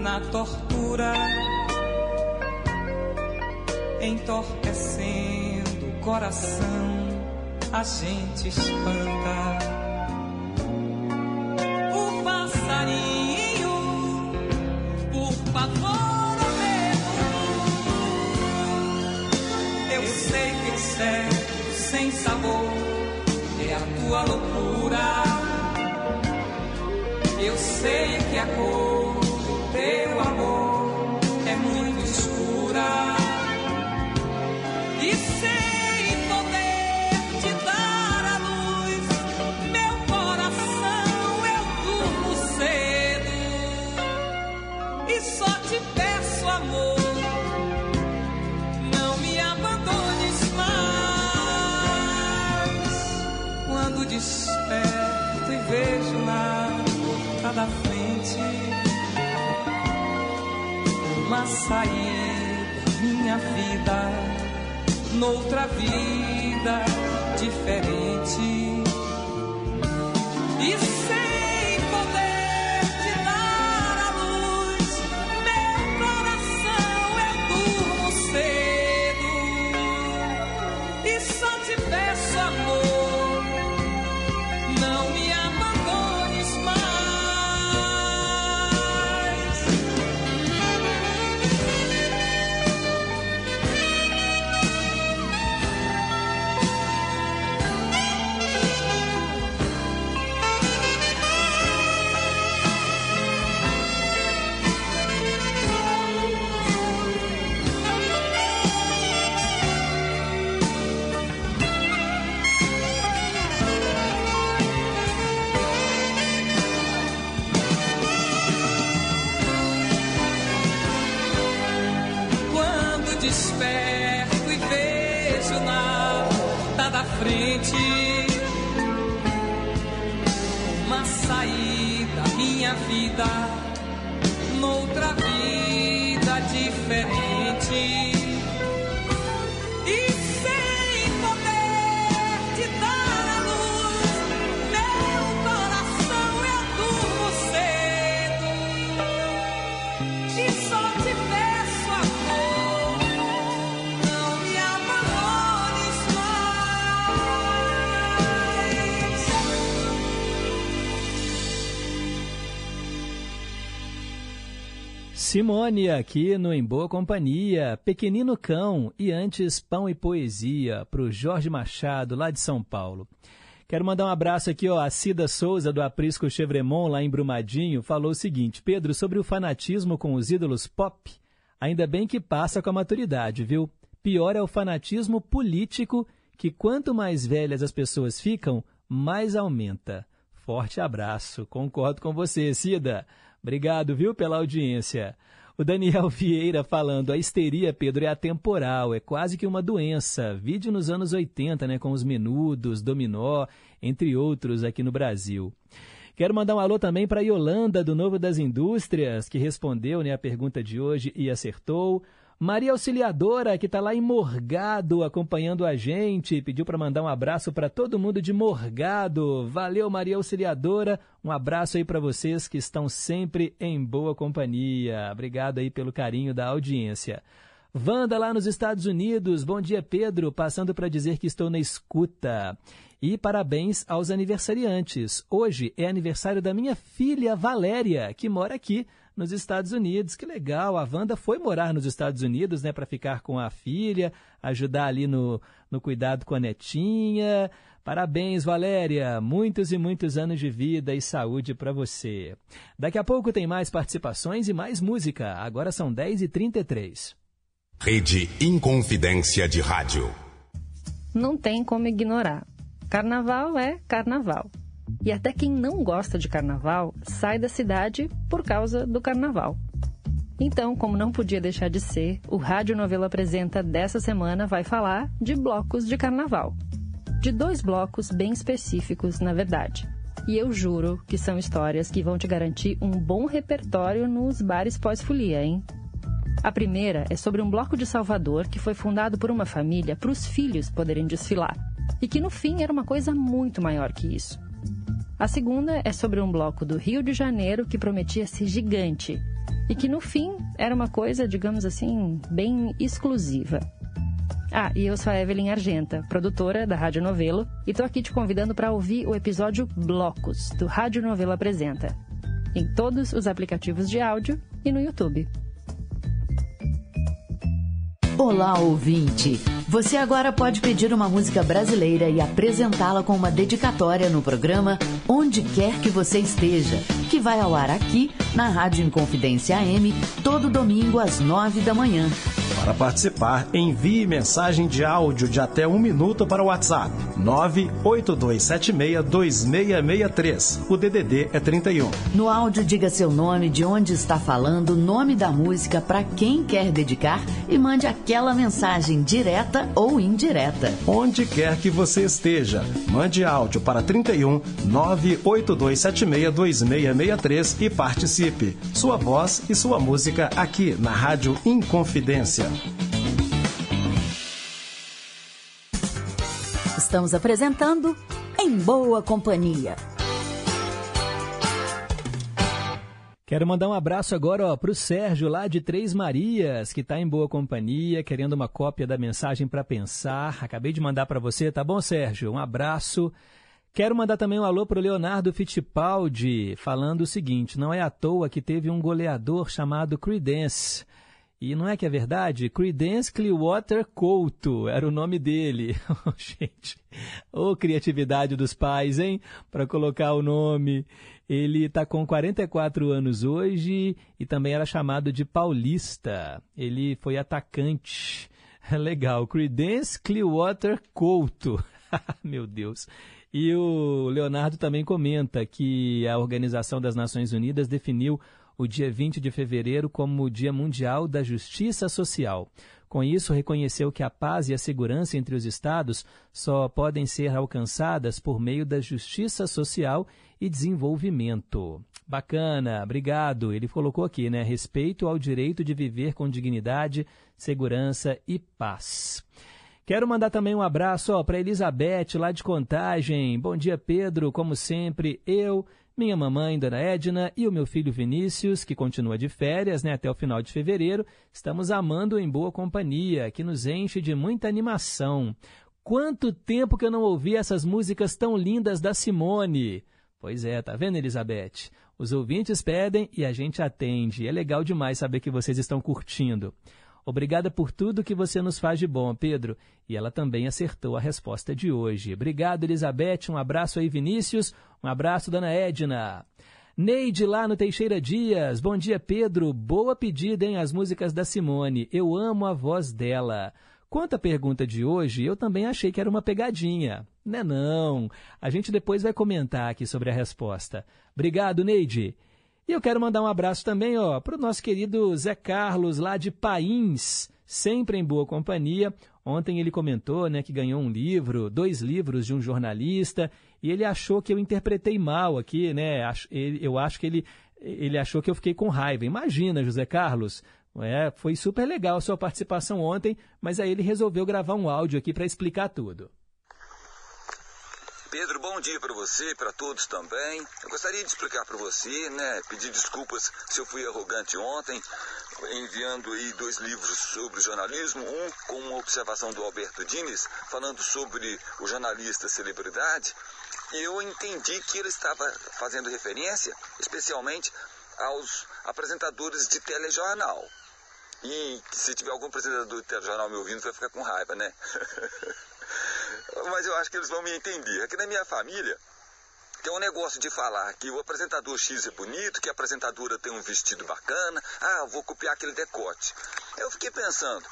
na tortura, entorpecendo o coração, a gente espanta. sei que a cor do teu amor é muito escura. E sem poder te dar a luz, meu coração eu durmo cedo. E só te peço amor. Não me abandones mais. Quando desperto e vejo lá. Saída, minha vida, noutra vida diferente. Simone aqui no Em Boa Companhia, Pequenino Cão e antes Pão e Poesia, para o Jorge Machado, lá de São Paulo. Quero mandar um abraço aqui, ó, a Cida Souza, do Aprisco Chevremont, lá em Brumadinho, falou o seguinte, Pedro, sobre o fanatismo com os ídolos pop, ainda bem que passa com a maturidade, viu? Pior é o fanatismo político, que quanto mais velhas as pessoas ficam, mais aumenta. Forte abraço, concordo com você, Cida. Obrigado, viu, pela audiência. O Daniel Vieira falando, a histeria, Pedro, é atemporal, é quase que uma doença. Vídeo nos anos 80, né, com os menudos, dominó, entre outros aqui no Brasil. Quero mandar um alô também para Yolanda, do Novo das Indústrias, que respondeu né, a pergunta de hoje e acertou. Maria Auxiliadora, que está lá em Morgado acompanhando a gente, pediu para mandar um abraço para todo mundo de Morgado. Valeu, Maria Auxiliadora. Um abraço aí para vocês que estão sempre em boa companhia. Obrigado aí pelo carinho da audiência. Wanda lá nos Estados Unidos. Bom dia, Pedro. Passando para dizer que estou na escuta. E parabéns aos aniversariantes. Hoje é aniversário da minha filha Valéria, que mora aqui nos Estados Unidos. Que legal, a Wanda foi morar nos Estados Unidos, né, para ficar com a filha, ajudar ali no, no cuidado com a netinha. Parabéns, Valéria! Muitos e muitos anos de vida e saúde para você. Daqui a pouco tem mais participações e mais música. Agora são 10h33. Rede Inconfidência de Rádio. Não tem como ignorar. Carnaval é carnaval. E até quem não gosta de carnaval sai da cidade por causa do carnaval. Então, como não podia deixar de ser, o Rádio Novela Apresenta dessa semana vai falar de blocos de carnaval. De dois blocos bem específicos, na verdade. E eu juro que são histórias que vão te garantir um bom repertório nos bares pós-folia, hein? A primeira é sobre um bloco de Salvador que foi fundado por uma família para os filhos poderem desfilar. E que no fim era uma coisa muito maior que isso. A segunda é sobre um bloco do Rio de Janeiro que prometia ser gigante e que no fim era uma coisa, digamos assim, bem exclusiva. Ah, e eu sou a Evelyn Argenta, produtora da Rádio Novelo, e tô aqui te convidando para ouvir o episódio Blocos do Rádio Novelo Apresenta, em todos os aplicativos de áudio e no YouTube. Olá, ouvinte! Você agora pode pedir uma música brasileira e apresentá-la com uma dedicatória no programa Onde Quer Que Você Esteja, que vai ao ar aqui na Rádio Inconfidência AM, todo domingo às nove da manhã. Para participar, envie mensagem de áudio de até um minuto para o WhatsApp 982762663. O DDD é 31. No áudio, diga seu nome, de onde está falando, nome da música, para quem quer dedicar e mande aquela mensagem direta ou indireta. Onde quer que você esteja, mande áudio para 31 98276 2663 e participe. Sua voz e sua música aqui na Rádio Inconfidência. Estamos apresentando Em Boa Companhia. Quero mandar um abraço agora para o Sérgio, lá de Três Marias, que está em boa companhia, querendo uma cópia da mensagem para pensar. Acabei de mandar para você, tá bom, Sérgio? Um abraço. Quero mandar também um alô para o Leonardo Fittipaldi, falando o seguinte: não é à toa que teve um goleador chamado Creedence. E não é que é verdade? Creedence Clearwater Couto era o nome dele. Gente, ô criatividade dos pais, hein? Para colocar o nome. Ele está com 44 anos hoje e também era chamado de paulista. Ele foi atacante. Legal. Creedence Clearwater Couto. Meu Deus. E o Leonardo também comenta que a Organização das Nações Unidas definiu o dia 20 de fevereiro como o Dia Mundial da Justiça Social. Com isso, reconheceu que a paz e a segurança entre os Estados só podem ser alcançadas por meio da justiça social e desenvolvimento. Bacana, obrigado. Ele colocou aqui, né? Respeito ao direito de viver com dignidade, segurança e paz. Quero mandar também um abraço para Elizabeth, lá de Contagem. Bom dia, Pedro. Como sempre, eu, minha mamãe, Dona Edna, e o meu filho Vinícius, que continua de férias né, até o final de fevereiro, estamos amando em boa companhia, que nos enche de muita animação. Quanto tempo que eu não ouvi essas músicas tão lindas da Simone! Pois é, tá vendo, Elizabeth? Os ouvintes pedem e a gente atende. É legal demais saber que vocês estão curtindo. Obrigada por tudo que você nos faz de bom, Pedro. E ela também acertou a resposta de hoje. Obrigado, Elizabeth. Um abraço aí, Vinícius. Um abraço, Dona Edna. Neide lá no Teixeira Dias. Bom dia, Pedro. Boa pedida, hein? As músicas da Simone. Eu amo a voz dela. Quanto à pergunta de hoje, eu também achei que era uma pegadinha. Não é não. A gente depois vai comentar aqui sobre a resposta. Obrigado, Neide. E eu quero mandar um abraço também para o nosso querido Zé Carlos, lá de Pains, sempre em boa companhia. Ontem ele comentou né, que ganhou um livro, dois livros de um jornalista, e ele achou que eu interpretei mal aqui, né? Eu acho que ele, ele achou que eu fiquei com raiva. Imagina, José Carlos. É, foi super legal a sua participação ontem, mas aí ele resolveu gravar um áudio aqui para explicar tudo. Pedro, bom dia para você e para todos também. Eu gostaria de explicar para você, né, pedir desculpas se eu fui arrogante ontem, enviando aí dois livros sobre jornalismo, um com uma observação do Alberto Dines, falando sobre o jornalista celebridade. Eu entendi que ele estava fazendo referência, especialmente aos apresentadores de telejornal. E se tiver algum apresentador de telejornal me ouvindo, vai ficar com raiva, né? Mas eu acho que eles vão me entender. Aqui na minha família, tem um negócio de falar que o apresentador X é bonito, que a apresentadora tem um vestido bacana. Ah, vou copiar aquele decote. Eu fiquei pensando,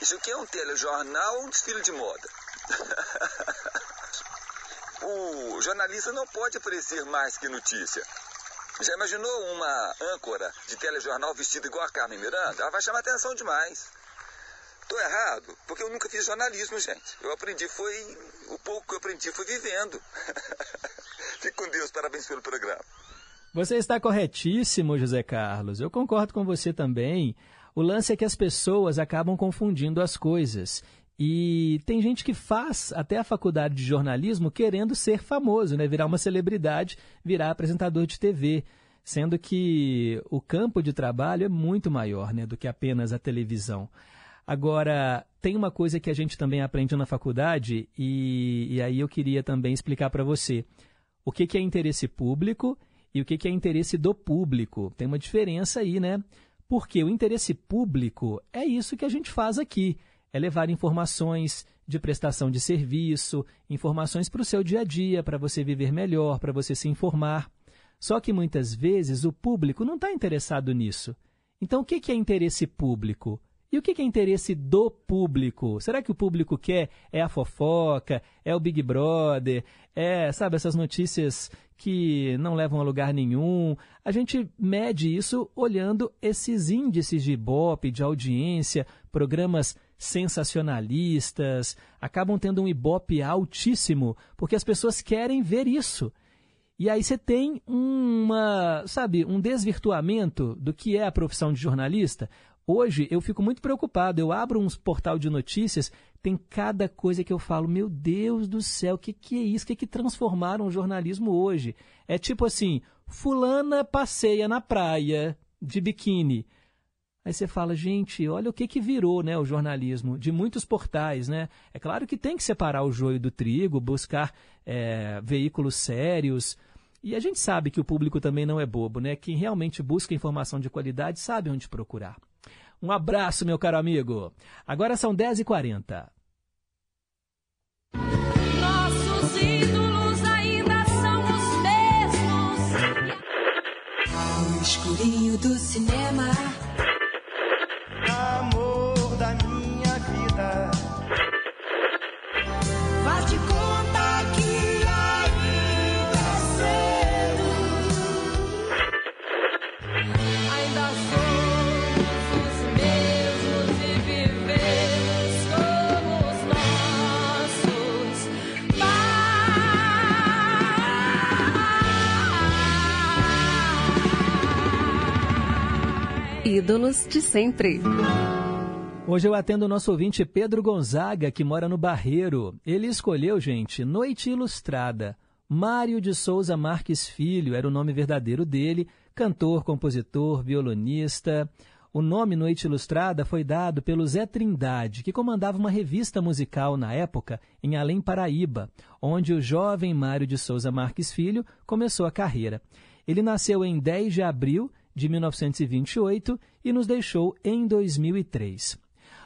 isso aqui é um telejornal ou um desfile de moda? o jornalista não pode aparecer mais que notícia. Já imaginou uma âncora de telejornal vestida igual a Carmen Miranda? Ela vai chamar atenção demais. Tô errado, porque eu nunca fiz jornalismo, gente. Eu aprendi foi. O pouco que eu aprendi foi vivendo. Fique com Deus, parabéns pelo programa. Você está corretíssimo, José Carlos. Eu concordo com você também. O lance é que as pessoas acabam confundindo as coisas. E tem gente que faz até a faculdade de jornalismo querendo ser famoso, né? virar uma celebridade, virar apresentador de TV. Sendo que o campo de trabalho é muito maior né, do que apenas a televisão. Agora, tem uma coisa que a gente também aprende na faculdade, e, e aí eu queria também explicar para você. O que, que é interesse público e o que, que é interesse do público. Tem uma diferença aí, né? Porque o interesse público é isso que a gente faz aqui: é levar informações de prestação de serviço, informações para o seu dia a dia, para você viver melhor, para você se informar. Só que muitas vezes o público não está interessado nisso. Então, o que, é interesse público? E o que é interesse do público? Será que o público quer é a fofoca, é o Big Brother, é, sabe, essas notícias que não levam a lugar nenhum? A gente mede isso olhando esses índices de Ibope, de audiência, programas sensacionalistas, acabam tendo um ibope altíssimo, porque as pessoas querem ver isso. E aí você tem uma, sabe, um desvirtuamento do que é a profissão de jornalista. Hoje eu fico muito preocupado. Eu abro uns portal de notícias, tem cada coisa que eu falo, meu Deus do céu, o que, que é isso? O que, que transformaram o jornalismo hoje? É tipo assim, fulana passeia na praia de biquíni. Aí você fala, gente, olha o que, que virou né, o jornalismo de muitos portais. Né? É claro que tem que separar o joio do trigo, buscar é, veículos sérios. E a gente sabe que o público também não é bobo, né? Quem realmente busca informação de qualidade sabe onde procurar. Um abraço, meu caro amigo. Agora são 10h40. Nossos ídolos ainda são os mesmos. No escurinho do cinema. Ídolos de sempre. Hoje eu atendo o nosso ouvinte Pedro Gonzaga, que mora no Barreiro. Ele escolheu, gente, Noite Ilustrada. Mário de Souza Marques Filho era o nome verdadeiro dele, cantor, compositor, violonista. O nome Noite Ilustrada foi dado pelo Zé Trindade, que comandava uma revista musical na época em Além Paraíba, onde o jovem Mário de Souza Marques Filho começou a carreira. Ele nasceu em 10 de abril de 1928 e nos deixou em 2003.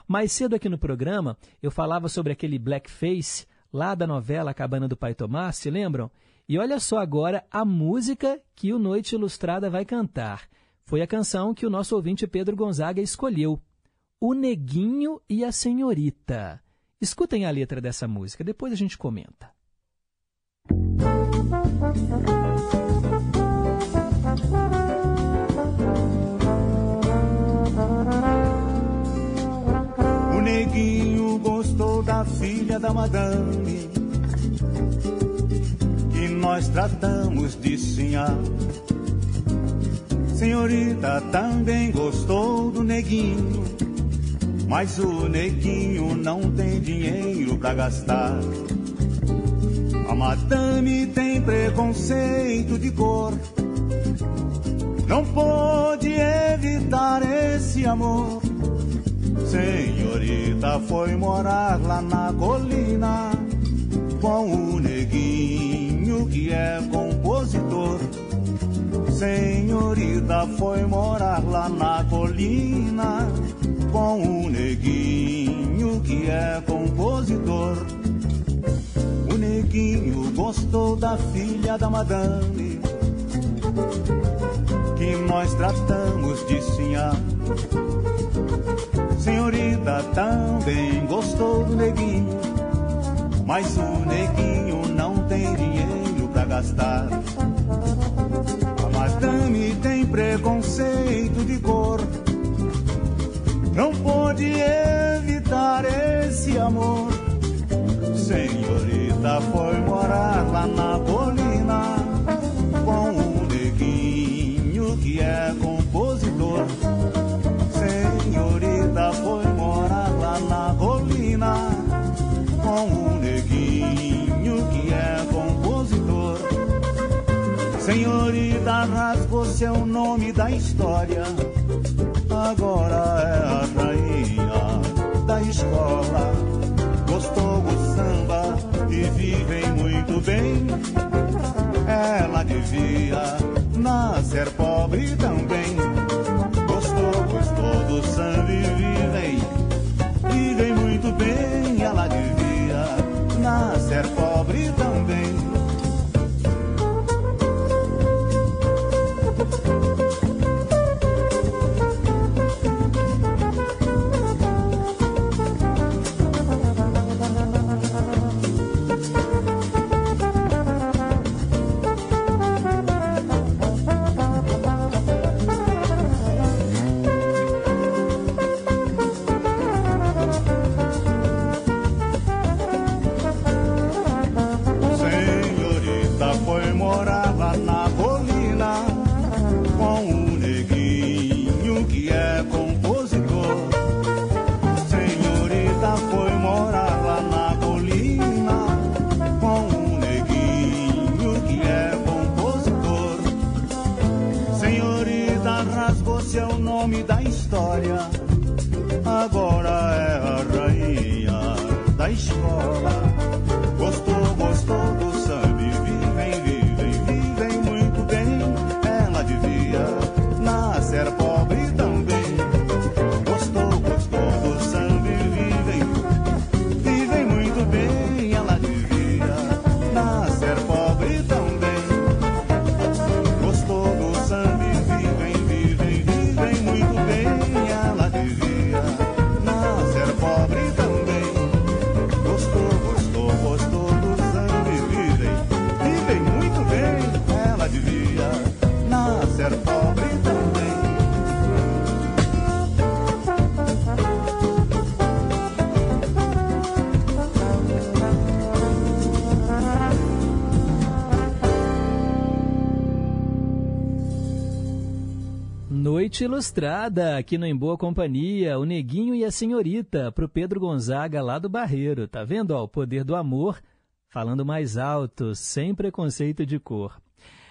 Mais cedo aqui no programa, eu falava sobre aquele blackface lá da novela A Cabana do Pai Tomás, se lembram? E olha só agora a música que o Noite Ilustrada vai cantar. Foi a canção que o nosso ouvinte Pedro Gonzaga escolheu. O Neguinho e a Senhorita. Escutem a letra dessa música, depois a gente comenta. O da filha da madame Que nós tratamos de sinhá Senhorita também gostou do neguinho Mas o neguinho não tem dinheiro pra gastar. A madame tem preconceito de cor Não pôde evitar esse amor Senhorita foi morar lá na colina com o neguinho que é compositor. Senhorita foi morar lá na colina com o neguinho que é compositor. O neguinho gostou da filha da madame que nós tratamos de sinhá. Senhorita também gostou do neguinho, mas o neguinho não tem dinheiro pra gastar. A madame tem preconceito de cor, não pôde evitar esse amor. Senhorita foi morar lá na colina com o neguinho que é compositor. Rasgou seu nome da história, agora é a rainha da escola. Gostou do samba e vivem muito bem. Ela devia nascer pobre também. Gostou, gostou do samba e vivem, vivem muito bem. Noite Ilustrada, aqui no Em Boa Companhia, o Neguinho e a Senhorita, pro Pedro Gonzaga lá do Barreiro. Tá vendo, ó, o poder do amor, falando mais alto, sem preconceito de cor.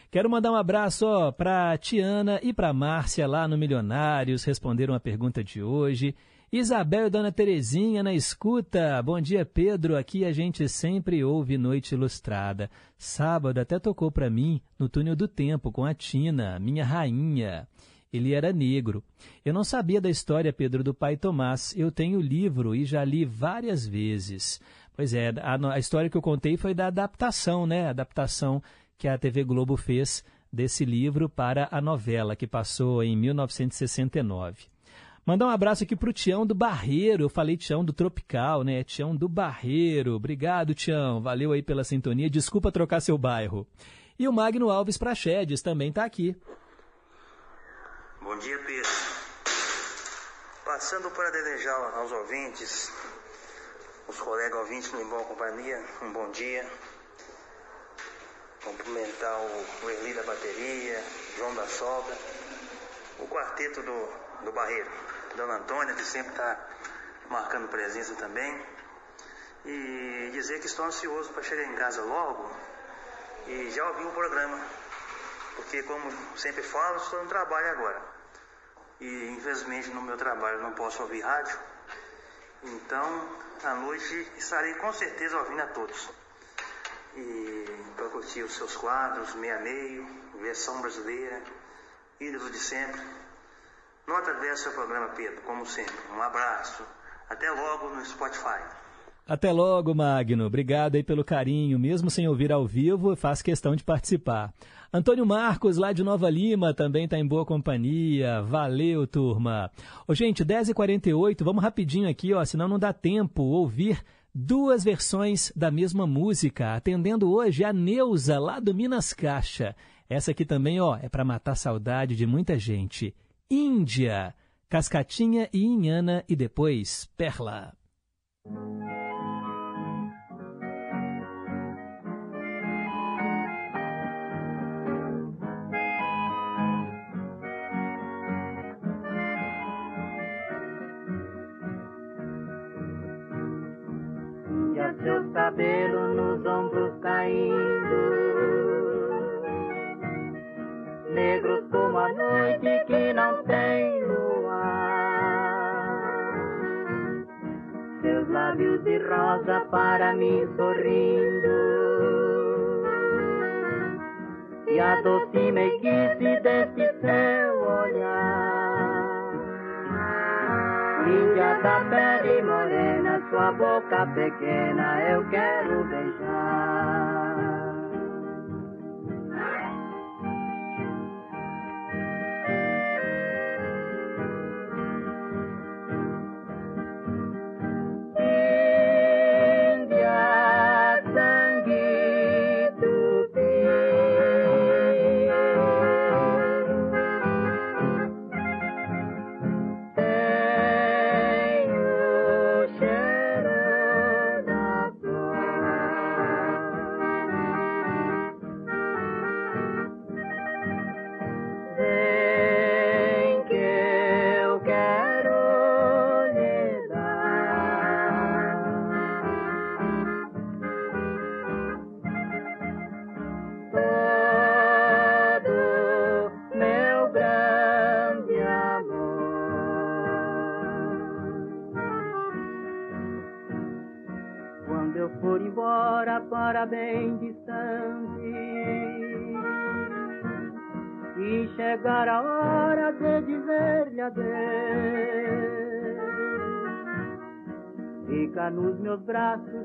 Quero mandar um abraço para Tiana e para Márcia lá no Milionários, responderam a pergunta de hoje. Isabel e Dona Terezinha na escuta. Bom dia, Pedro. Aqui a gente sempre ouve Noite Ilustrada. Sábado até tocou para mim no Túnel do Tempo com a Tina, minha rainha. Ele era negro. Eu não sabia da história, Pedro, do pai Tomás. Eu tenho o livro e já li várias vezes. Pois é, a, a história que eu contei foi da adaptação, né? A adaptação que a TV Globo fez desse livro para a novela que passou em 1969. Mandar um abraço aqui pro Tião do Barreiro. Eu falei Tião do Tropical, né? Tião do Barreiro. Obrigado, Tião. Valeu aí pela sintonia. Desculpa trocar seu bairro. E o Magno Alves Prachedes também está aqui. Bom dia, Pedro. Passando para desejar aos ouvintes, os colegas ouvintes no Boa Companhia, um bom dia. Cumprimentar o Erli da bateria, João da Solda, o quarteto do, do Barreiro, Dona Antônia, que sempre está marcando presença também. E dizer que estou ansioso para chegar em casa logo e já ouvi o programa. Porque, como sempre falo, estou no trabalho agora. E, infelizmente, no meu trabalho não posso ouvir rádio. Então, à noite estarei com certeza ouvindo a todos. E para curtir os seus quadros, meia meio, versão brasileira, ídolos de sempre. Nota 10 seu programa, Pedro, como sempre. Um abraço. Até logo no Spotify. Até logo, Magno. Obrigado aí pelo carinho. Mesmo sem ouvir ao vivo, faz questão de participar. Antônio Marcos, lá de Nova Lima, também está em boa companhia. Valeu, turma. Ô, gente, 10h48, vamos rapidinho aqui, ó, senão não dá tempo ouvir duas versões da mesma música, atendendo hoje a Neuza, lá do Minas Caixa. Essa aqui também, ó, é para matar saudade de muita gente. Índia, Cascatinha e Inhana e depois Perla. Seus cabelos nos ombros caindo, negros como a noite que não tem luar. Seus lábios de rosa para mim sorrindo. E a doce meiguice desse seu olhar. Índia da pele morena, sua boca pequena eu quero beijar.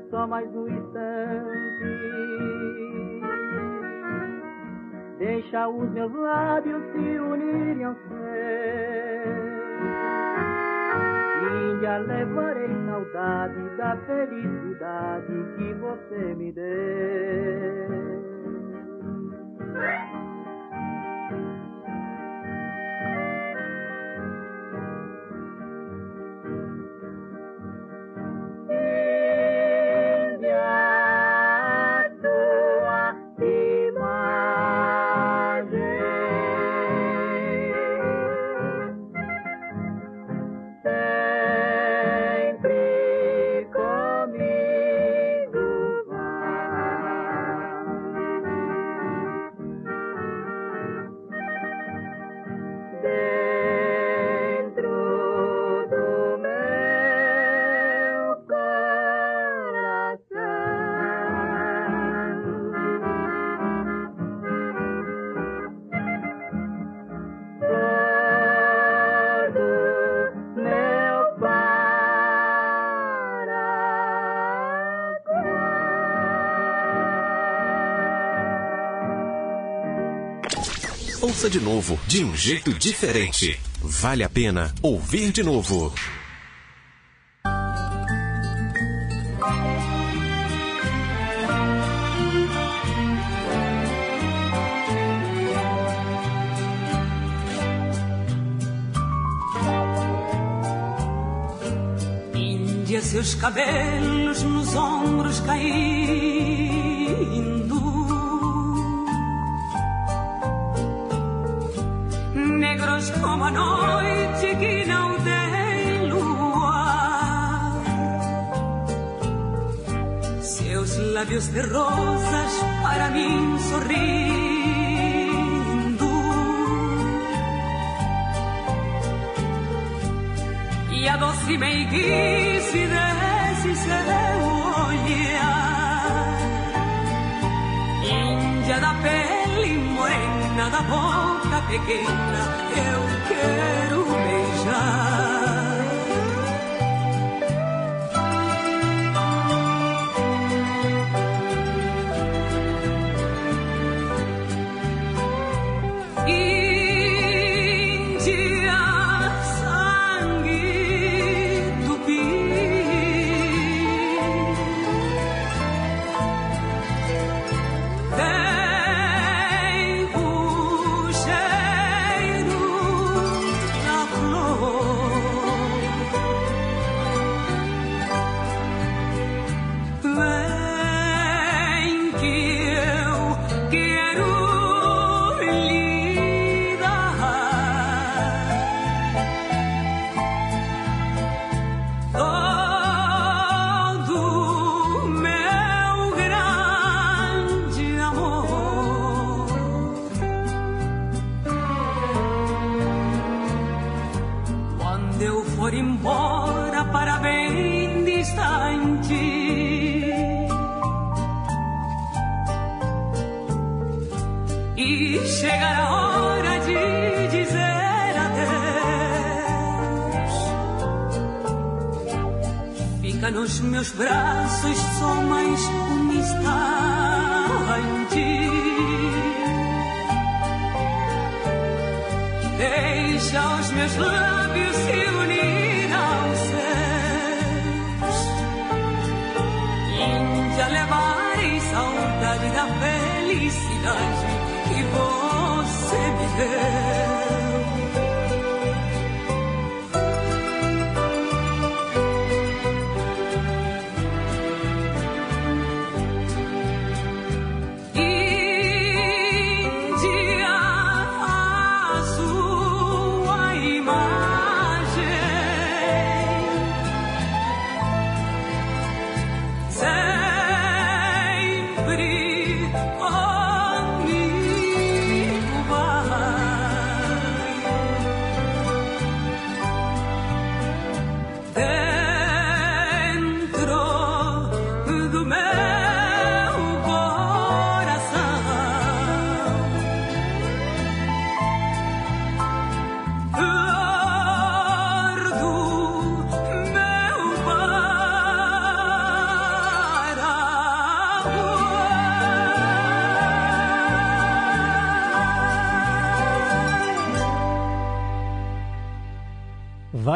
Só mais um instante. Deixa os meus lábios se unirem aos seus. Índia, levarei saudade da felicidade Ouça de novo, de um jeito diferente. Vale a pena ouvir de novo. Índia, seus cabelos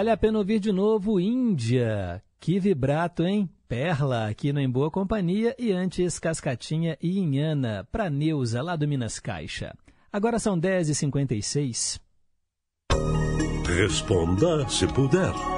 Vale a pena ouvir de novo Índia. Que vibrato, hein? Perla, aqui no Em Boa Companhia, e antes Cascatinha e Inhana, pra Neuza, lá do Minas Caixa. Agora são 10h56. Responda se puder.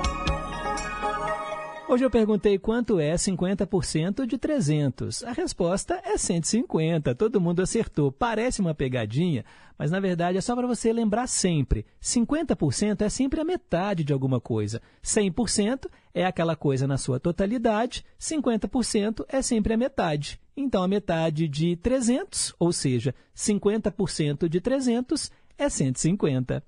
Hoje eu perguntei quanto é 50% de 300. A resposta é 150. Todo mundo acertou. Parece uma pegadinha, mas na verdade é só para você lembrar sempre. 50% é sempre a metade de alguma coisa. 100% é aquela coisa na sua totalidade. 50% é sempre a metade. Então a metade de 300, ou seja, 50% de 300 é 150.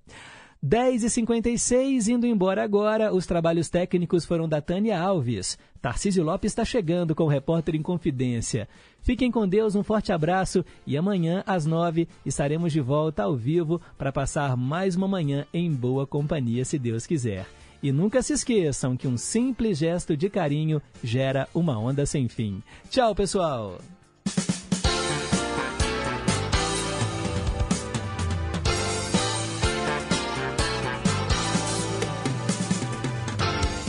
10h56, indo embora agora, os trabalhos técnicos foram da Tânia Alves. Tarcísio Lopes está chegando com o repórter em confidência. Fiquem com Deus, um forte abraço e amanhã, às 9 estaremos de volta ao vivo para passar mais uma manhã em boa companhia, se Deus quiser. E nunca se esqueçam que um simples gesto de carinho gera uma onda sem fim. Tchau, pessoal!